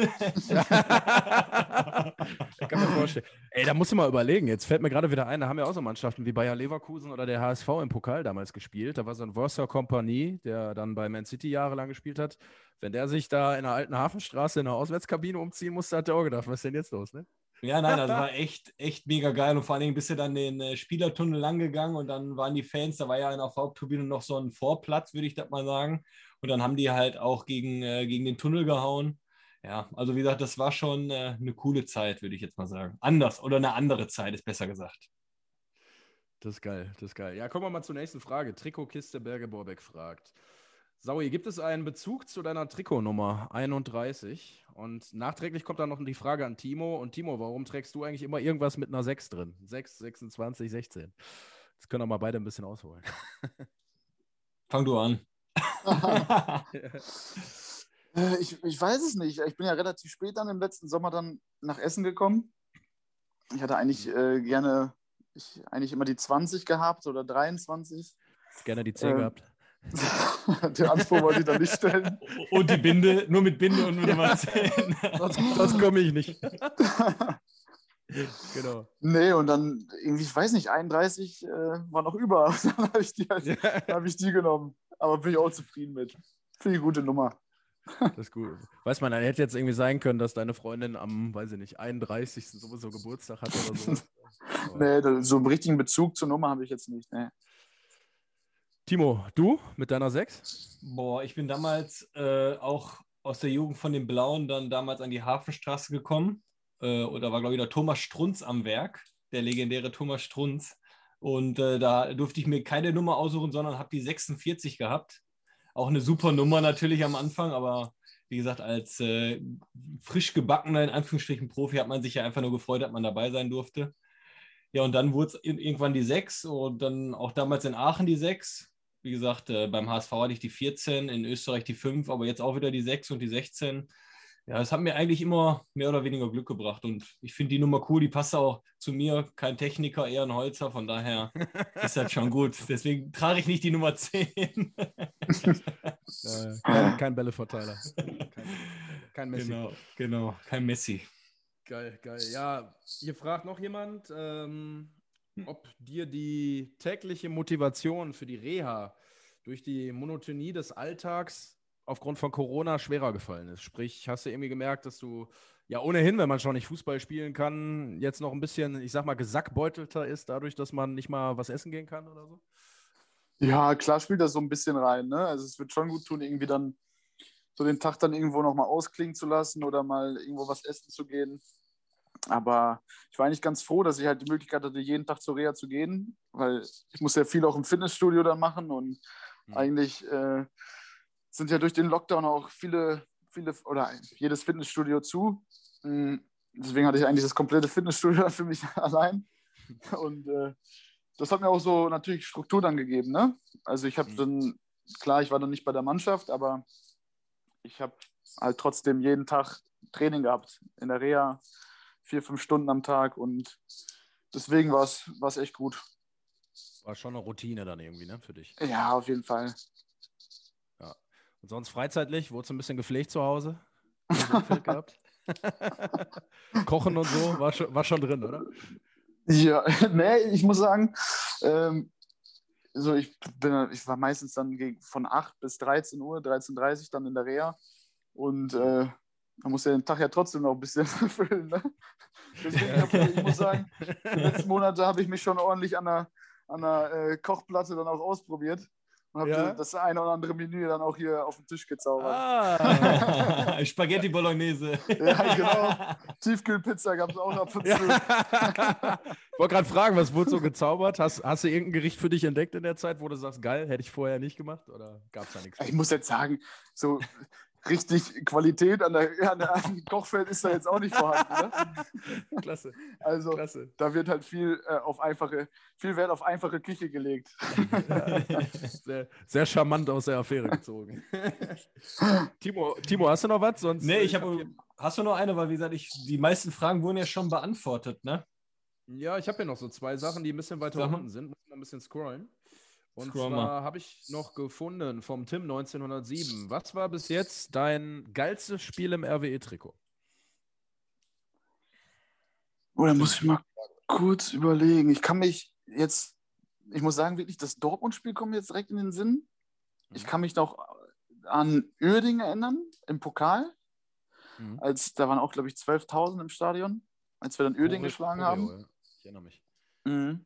Ich kann mir vorstellen. Ey, da musst du mal überlegen. Jetzt fällt mir gerade wieder ein, da haben ja auch so Mannschaften wie Bayer Leverkusen oder der HSV im Pokal damals gespielt. Da war so ein Worcester Kompanie, der dann bei Man City jahrelang gespielt hat. Wenn der sich da in der alten Hafenstraße in einer Auswärtskabine umziehen musste, hat der auch gedacht, was ist denn jetzt los, ne? Ja, nein, das war echt, echt mega geil. Und vor allen Dingen bist du dann den äh, Spielertunnel lang gegangen und dann waren die Fans, da war ja in der Haupttribüne noch so ein Vorplatz, würde ich das mal sagen. Und dann haben die halt auch gegen, äh, gegen den Tunnel gehauen. Ja, also wie gesagt, das war schon äh, eine coole Zeit, würde ich jetzt mal sagen. Anders oder eine andere Zeit, ist besser gesagt. Das ist geil, das ist geil. Ja, kommen wir mal zur nächsten Frage. Trikotkiste Berge Borbeck fragt. Saui, gibt es einen Bezug zu deiner Trikotnummer 31? Und nachträglich kommt dann noch die Frage an Timo. Und Timo, warum trägst du eigentlich immer irgendwas mit einer 6 drin? 6, 26, 16. Jetzt können wir mal beide ein bisschen ausholen. [laughs] Fang du an. Äh, [laughs] Ich, ich weiß es nicht. Ich bin ja relativ spät dann im letzten Sommer dann nach Essen gekommen. Ich hatte eigentlich äh, gerne ich, eigentlich immer die 20 gehabt oder 23. Gerne die 10 Ähm, gehabt. [laughs] Den Anspruch wollte ich dann nicht stellen. Und die Binde, nur mit Binde und mit Nummer 10. [laughs] Das komme ich nicht. [laughs] genau. Nee, und dann irgendwie, ich weiß nicht, 31 äh, war noch über. dann habe ich, die halt- dann hab ich die genommen. Aber bin ich auch zufrieden mit. Finde ich eine gute Nummer. Das ist gut. Weiß man, hätte jetzt irgendwie sein können, dass deine Freundin am, weiß ich nicht, 31. sowieso Geburtstag hat oder so. Nee, da- so einen richtigen Bezug zur Nummer habe ich jetzt nicht. Nee. Timo, du mit deiner 6? Boah, ich bin damals äh, auch aus der Jugend von den Blauen dann damals an die Hafenstraße gekommen. Äh, und da war, glaube ich, der Thomas Strunz am Werk, der legendäre Thomas Strunz. Und äh, da durfte ich mir keine Nummer aussuchen, sondern habe die 46 gehabt. Auch eine super Nummer natürlich am Anfang, aber wie gesagt, als äh, frisch gebackener, in Anführungsstrichen Profi, hat man sich ja einfach nur gefreut, dass man dabei sein durfte. Ja, und dann wurde es irgendwann die 6 und dann auch damals in Aachen die 6. Wie gesagt, äh, beim HSV hatte ich die 14, in Österreich die 5, aber jetzt auch wieder die 6 und die 16. Ja, es hat mir eigentlich immer mehr oder weniger Glück gebracht und ich finde die Nummer cool, die passt auch zu mir. Kein Techniker, eher ein Holzer, von daher ist das schon gut. [laughs] Deswegen trage ich nicht die Nummer 10. [laughs] Äh, kein, kein Bälleverteiler. Kein, kein Messi. genau, genau, kein Messi. Geil, geil. Ja, hier fragt noch jemand, ähm, ob dir die tägliche Motivation für die Reha durch die Monotonie des Alltags aufgrund von Corona schwerer gefallen ist. Sprich, hast du irgendwie gemerkt, dass du ja ohnehin, wenn man schon nicht Fußball spielen kann, jetzt noch ein bisschen, ich sag mal, gesackbeutelter ist, dadurch, dass man nicht mal was essen gehen kann oder so? Ja, klar spielt das so ein bisschen rein. Ne? Also es wird schon gut tun, irgendwie dann so den Tag dann irgendwo nochmal ausklingen zu lassen oder mal irgendwo was essen zu gehen. Aber ich war eigentlich ganz froh, dass ich halt die Möglichkeit hatte, jeden Tag zur Reha zu gehen, weil ich muss ja viel auch im Fitnessstudio dann machen und mhm. eigentlich äh, sind ja durch den Lockdown auch viele, viele oder jedes Fitnessstudio zu. Mhm. Deswegen hatte ich eigentlich das komplette Fitnessstudio [laughs] für mich [laughs] allein. Und äh, das hat mir auch so natürlich Struktur dann gegeben. Ne? Also ich habe mhm. dann, klar, ich war dann nicht bei der Mannschaft, aber ich habe halt trotzdem jeden Tag Training gehabt in der Reha, vier, fünf Stunden am Tag und deswegen war es echt gut. War schon eine Routine dann irgendwie, ne, für dich? Ja, auf jeden Fall. Ja. Und sonst freizeitlich, wurdest du ein bisschen gepflegt zu Hause? [laughs] gehabt? [laughs] Kochen und so, war schon, war schon drin, oder? Ja, [laughs] nee, ich muss sagen, ähm, so ich, bin, ich war meistens dann von 8 bis 13 Uhr, 13.30 Uhr dann in der Reha. Und äh, man muss ja den Tag ja trotzdem noch ein bisschen [laughs] füllen. Ne? Deswegen, hab, ich muss sagen, die letzten [laughs] Monate habe ich mich schon ordentlich an der, an der äh, Kochplatte dann auch ausprobiert und habe ja? das eine oder andere Menü dann auch hier auf den Tisch gezaubert. Ah, [laughs] Spaghetti Bolognese. ja, genau. Tiefkühlpizza gab es auch ab und zu. Ja. ich wollte gerade fragen, was wurde so gezaubert? Hast, hast du irgendein Gericht für dich entdeckt in der Zeit, wo du sagst, geil, hätte ich vorher nicht gemacht? Oder gab es da nichts? Ich muss jetzt sagen, so richtig Qualität an der, an der an Kochfeld ist da jetzt auch nicht vorhanden. Ne? [laughs] Klasse. Also Klasse. da wird halt viel äh, auf einfache, viel Wert auf einfache Küche gelegt. sehr, sehr charmant aus der Affäre gezogen. [laughs] Timo, Timo, hast du noch was? Sonst, nee, ich habe. Hast du noch eine? Weil, wie gesagt, ich, die meisten Fragen wurden ja schon beantwortet, ne? Ja, ich habe hier noch so zwei Sachen, die ein bisschen weiter unten sind. Muss ein bisschen scrollen. Und Scrummer. zwar habe ich noch gefunden vom Tim 1907. Was war bis jetzt dein geilstes Spiel im RWE-Trikot? Oh, da muss ich mal kurz überlegen. Ich kann mich jetzt, ich muss sagen, wirklich, das Dortmund-Spiel kommt mir jetzt direkt in den Sinn. Ich mhm. kann mich noch an Uerdingen erinnern, im Pokal. Mhm. Als, da waren auch, glaube ich, 12.000 im Stadion, als wir dann Uerdingen geschlagen Oreo, haben. Ja. Ich erinnere mich. Mhm.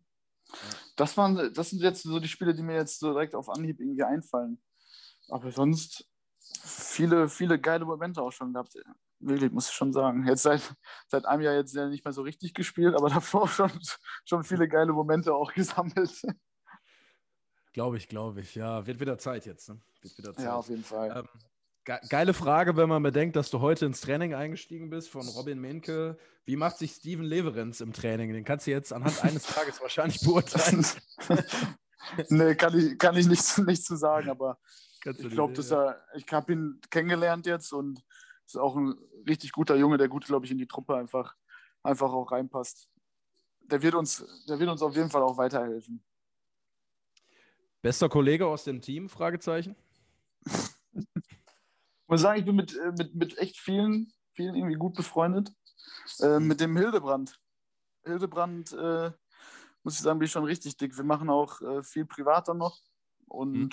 Das, waren, das sind jetzt so die Spiele, die mir jetzt so direkt auf Anhieb irgendwie einfallen. Aber sonst viele, viele geile Momente auch schon gehabt. Wirklich, muss ich schon sagen. Jetzt seit, seit einem Jahr jetzt ja nicht mehr so richtig gespielt, aber [laughs] davor schon, schon viele geile Momente auch gesammelt. Glaube ich, glaube ich. Ja, wird wieder Zeit jetzt. Ne? Wird wieder Zeit. Ja, auf jeden Fall. Ähm, Geile Frage, wenn man bedenkt, dass du heute ins Training eingestiegen bist von Robin Menke. Wie macht sich Steven Leverenz im Training? Den kannst du jetzt anhand eines Tages wahrscheinlich [laughs] beurteilen. [laughs] nee, kann ich, kann ich nicht, nicht zu sagen, aber ich glaube, dass er, ich habe ihn kennengelernt jetzt und ist auch ein richtig guter Junge, der gut, glaube ich, in die Truppe einfach, einfach auch reinpasst. Der wird, uns, der wird uns auf jeden Fall auch weiterhelfen. Bester Kollege aus dem Team? Fragezeichen [laughs] muss sagen, ich bin mit, äh, mit, mit echt vielen, vielen irgendwie gut befreundet. Äh, mit dem Hildebrand. Hildebrand, äh, muss ich sagen, bin ich schon richtig dick. Wir machen auch äh, viel privater noch und mhm.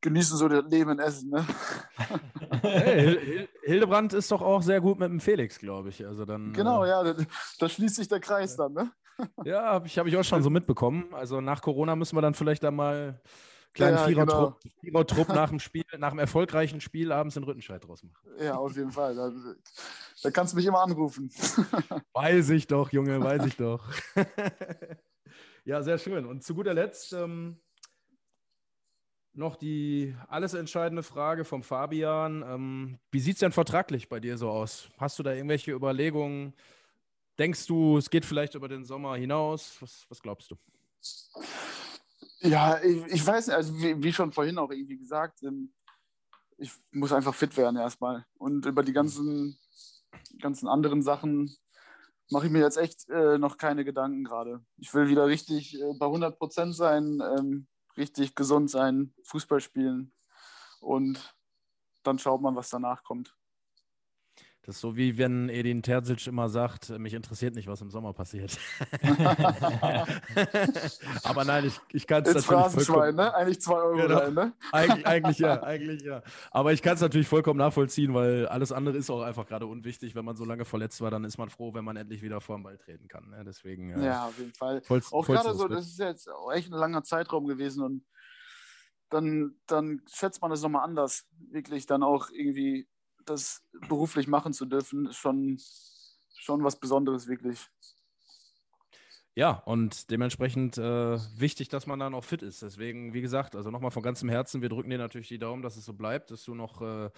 genießen so das Leben in Essen. Ne? [laughs] Hey, Hildebrand ist doch auch sehr gut mit dem Felix, glaube ich. Also dann, genau, äh, ja, da, da, schließt sich der Kreis dann. Ne? Ja, habe ich, hab ich auch schon so mitbekommen. Also nach Corona müssen wir dann vielleicht da mal kleinen ja, Vierer-Trupp genau. Vierer [laughs] nach dem Spiel, nach dem erfolgreichen Spiel abends in Rüttenscheid draus machen. Ja, auf jeden Fall. Da, da kannst du mich immer anrufen. [laughs] weiß ich doch, Junge, weiß ich doch. [laughs] ja, sehr schön. Und zu guter Letzt ähm, noch die alles entscheidende Frage vom Fabian. Ähm, wie sieht es denn vertraglich bei dir so aus? Hast du da irgendwelche Überlegungen? Denkst du, es geht vielleicht über den Sommer hinaus? Was, was glaubst du? Ja, ich, ich weiß also wie, wie, schon vorhin auch irgendwie gesagt, ähm, ich muss einfach fit werden erstmal. Und über die ganzen, ganzen anderen Sachen mache ich mir jetzt echt äh, noch keine Gedanken gerade. Ich will wieder richtig äh, bei 100 Prozent sein, ähm, richtig gesund sein, Fußball spielen und dann schaut man, was danach kommt. Das ist so wie wenn Edin Terzic immer sagt, mich interessiert nicht, was im Sommer passiert. [laughs] Aber nein, ich, ich kann es Jetzt Phrasenschwein, ne? Eigentlich zwei Euro Genau. rein, ne? Eigentlich, eigentlich ja, [laughs] eigentlich ja. Aber ich kann es natürlich vollkommen nachvollziehen, weil alles andere ist auch einfach gerade unwichtig. Wenn man so lange verletzt war, dann ist man froh, wenn man endlich wieder vor den Ball treten kann. Ne? Deswegen. äh, Ja, auf jeden Fall. voll- Auch gerade so, das ist jetzt echt ein langer Zeitraum gewesen und dann, dann schätzt man das nochmal anders. Wirklich dann auch irgendwie das beruflich machen zu dürfen, ist schon, schon was Besonderes, wirklich. Ja, und dementsprechend äh, wichtig, dass man dann auch fit ist. Deswegen, wie gesagt, also nochmal von ganzem Herzen, wir drücken dir natürlich die Daumen, dass es so bleibt, dass du noch äh,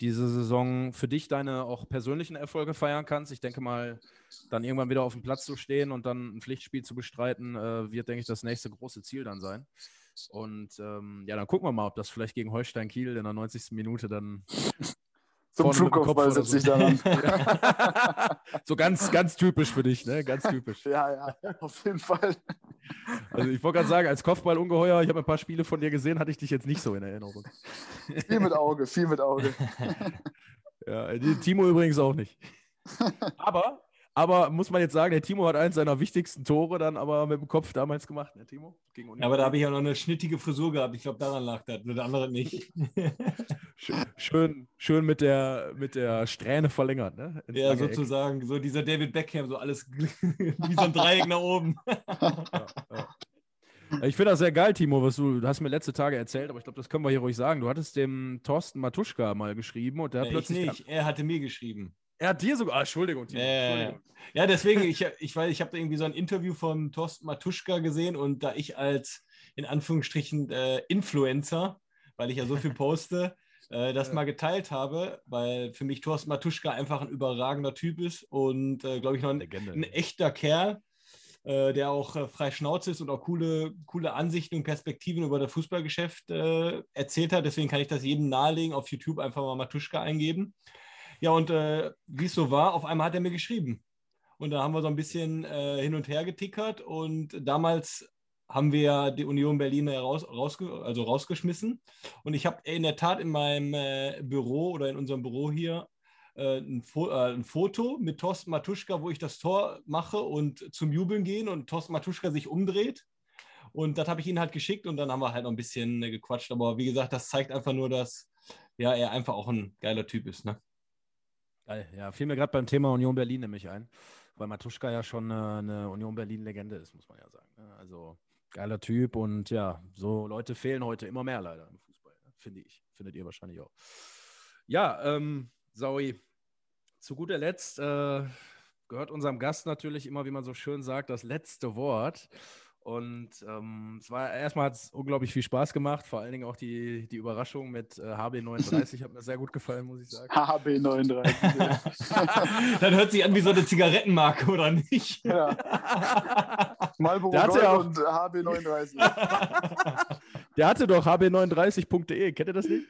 diese Saison für dich deine auch persönlichen Erfolge feiern kannst. Ich denke mal, dann irgendwann wieder auf dem Platz zu stehen und dann ein Pflichtspiel zu bestreiten, äh, wird, denke ich, das nächste große Ziel dann sein. Und ähm, ja, dann gucken wir mal, ob das vielleicht gegen Holstein Kiel in der 90. Minute dann Zum Flugkopfball setzt so. sich dann an. [laughs] so ganz, ganz typisch für dich, ne? Ganz typisch. Ja, ja, auf jeden Fall. Also ich wollte gerade sagen, als Kopfballungeheuer, ich habe ein paar Spiele von dir gesehen, hatte ich dich jetzt nicht so in Erinnerung. Viel mit Auge, viel mit Auge. [laughs] Ja, die, Timo übrigens auch nicht. [laughs] Aber, aber muss man jetzt sagen, der Timo hat eins seiner wichtigsten Tore dann aber mit dem Kopf damals gemacht, ne Timo? Gegen Union. Ja, aber da habe ich ja noch eine schnittige Frisur gehabt. Ich glaube, daran lag das. Nur der andere nicht. [laughs] Schön, schön, mit, der, mit der Strähne verlängert, ne? Ins ja, sozusagen. So dieser David Beckham, so alles [laughs] wie so ein Dreieck nach oben. [laughs] Ja, ja. Ich finde das sehr geil, Timo, was du, du hast mir letzte Tage erzählt, aber ich glaube, das können wir hier ruhig sagen. Du hattest dem Thorsten Matuschka mal geschrieben und der hat Ja, ich plötzlich. nicht. Er hatte mir geschrieben. Er hat dir sogar. Ah, Entschuldigung, Timo. Ja, Entschuldigung. ja, deswegen, ich, ich weiß, ich habe irgendwie so ein Interview von Thorsten Matuschka gesehen und da ich als in Anführungsstrichen äh, Influencer, weil ich ja so viel [laughs] poste, äh, das Ja. mal geteilt habe, weil für mich Thorsten Matuschka einfach ein überragender Typ ist und äh, glaube ich noch ein, ein echter Kerl, äh, der auch äh, frei Schnauze ist und auch coole, coole Ansichten und Perspektiven über das Fußballgeschäft äh, erzählt hat. Deswegen kann ich das jedem nahelegen, auf YouTube einfach mal Matuschka eingeben. Ja, und äh, wie es so war, auf einmal hat er mir geschrieben. Und da haben wir so ein bisschen äh, hin und her getickert. Und damals haben wir die Union Berlin raus, rausge also rausgeschmissen. Und ich habe in der Tat in meinem äh, Büro oder in unserem Büro hier äh, ein, Fo äh, ein Foto mit Thorsten Matuschka, wo ich das Tor mache und zum Jubeln gehen und Thorsten Matuschka sich umdreht. Und das habe ich ihnen halt geschickt und dann haben wir halt noch ein bisschen äh, gequatscht. Aber wie gesagt, das zeigt einfach nur, dass ja, er einfach auch ein geiler Typ ist. Ne? Geil, ja, fiel mir gerade beim Thema Union Berlin nämlich ein, weil Matuschka ja schon eine, eine Union Berlin-Legende ist, muss man ja sagen. ne? Also geiler Typ und ja, so Leute fehlen heute immer mehr leider im Fußball, ne? finde ich. Findet ihr wahrscheinlich auch. Ja, ähm, Saui, zu guter Letzt äh, gehört unserem Gast natürlich immer, wie man so schön sagt, das letzte Wort. Und ähm, es war erstmal hat es unglaublich viel Spaß gemacht, vor allen Dingen auch die, die Überraschung mit äh, HB39 hat mir sehr gut gefallen, muss ich sagen. HB39. [laughs] Das hört sich an wie so eine Zigarettenmarke, oder nicht? ja. [laughs] Marlboro Gold ja auch- und HB39. [laughs] Der hatte doch hb39.de, kennt ihr das nicht?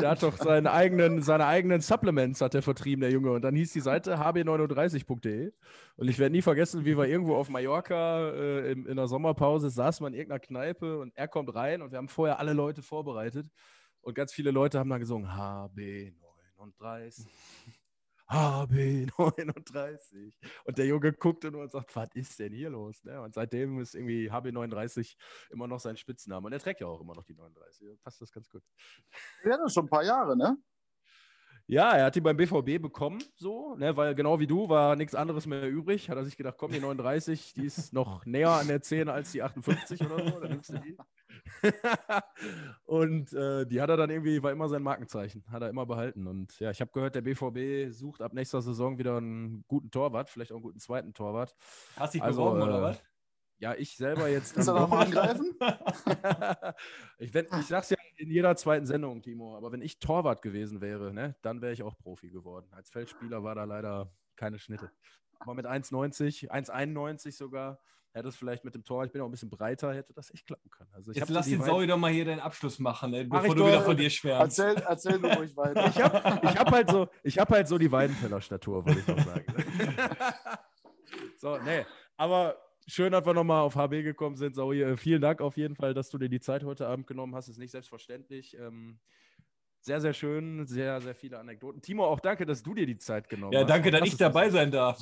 Der hat doch seine eigenen, seine eigenen Supplements hat er vertrieben, der Junge. Und dann hieß die Seite hb39.de. Und ich werde nie vergessen, wie wir irgendwo auf Mallorca äh, in, in der Sommerpause saßen wir in irgendeiner Kneipe und er kommt rein und wir haben vorher alle Leute vorbereitet. Und ganz viele Leute haben dann gesungen HB39. HB39. [laughs] Und der Junge guckte nur und sagt, was ist denn hier los? Ne? Und seitdem ist irgendwie HB39 immer noch sein Spitzname. Und er trägt ja auch immer noch die 39. Passt das ganz gut. Ja, das ist schon ein paar Jahre, ne? Ja, er hat die beim BVB bekommen, so, ne, weil genau wie du war nichts anderes mehr übrig. Hat er sich gedacht, komm, die 39, die ist noch näher an der 10 als die 58 oder so, dann nimmst du die. [laughs] und äh, die hat er dann irgendwie, war immer sein Markenzeichen, hat er immer behalten. Und ja, ich habe gehört, der BVB sucht ab nächster Saison wieder einen guten Torwart, vielleicht auch einen guten zweiten Torwart. Hast dich Also, beworben, äh, oder was? Ja, ich selber jetzt. Willst du dann noch mal doch. angreifen? [laughs] ich, wenn, ich sag's ja in jeder zweiten Sendung, Timo, aber wenn ich Torwart gewesen wäre, ne, dann wäre ich auch Profi geworden. Als Feldspieler war da leider keine Schnitte. Aber mit 1,90, 1,91 sogar, hätte es vielleicht mit dem Tor, ich bin auch ein bisschen breiter, hätte das echt klappen können. Also ich Jetzt lass den Saui doch mal hier den Abschluss machen, ey, bevor du doch. wieder von dir schwärmst. Erzähl, erzähl du ruhig weiter. Ich habe ich hab halt, so, ich hab halt so die Weidenfeller-Statur, wollte ich noch sagen. [laughs] so, nee, aber schön, dass wir nochmal auf HB gekommen sind. Saui, äh, vielen Dank auf jeden Fall, dass du dir die Zeit heute Abend genommen hast. Ist nicht selbstverständlich. Ähm, Sehr, sehr schön, sehr, sehr viele Anekdoten. Timo, auch danke, dass du dir die Zeit genommen Ja, hast. danke, Auch dass das ich dabei sein darf.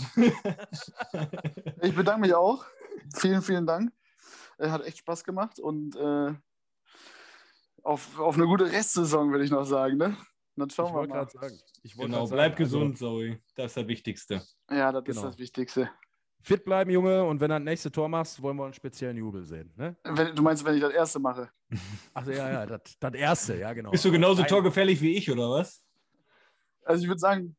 Ich bedanke mich auch. Vielen, vielen Dank. Äh, Hat echt Spaß gemacht und äh, auf, auf eine gute Restsaison, würde ich noch sagen. Ne? Dann Ich schauen wir wollte mal. gerade sagen. Ich wollte Genau, grad sagen, bleib also gesund, Zoe. Das ist das Wichtigste. Ja, das Genau. ist das Wichtigste. fit bleiben, Junge, und wenn du das nächste Tor machst, wollen wir einen speziellen Jubel sehen. Ne? Wenn, du meinst, wenn ich das erste mache? [laughs] Ach ja, ja, das, das erste, ja, genau. Bist du genauso Ein- torgefällig wie ich, oder was? Also ich würde sagen,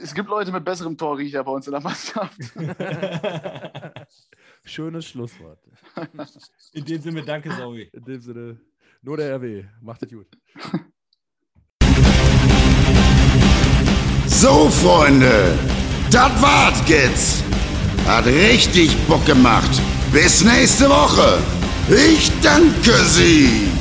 es gibt Leute mit besserem Torriecher bei uns in der Mannschaft. [laughs] Schönes Schlusswort. In dem Sinne, danke, Zoe. In dem Sinne, nur der RW. Macht es gut. So, Freunde, das war's jetzt. Hat richtig Bock gemacht. Bis nächste Woche. Ich danke Sie.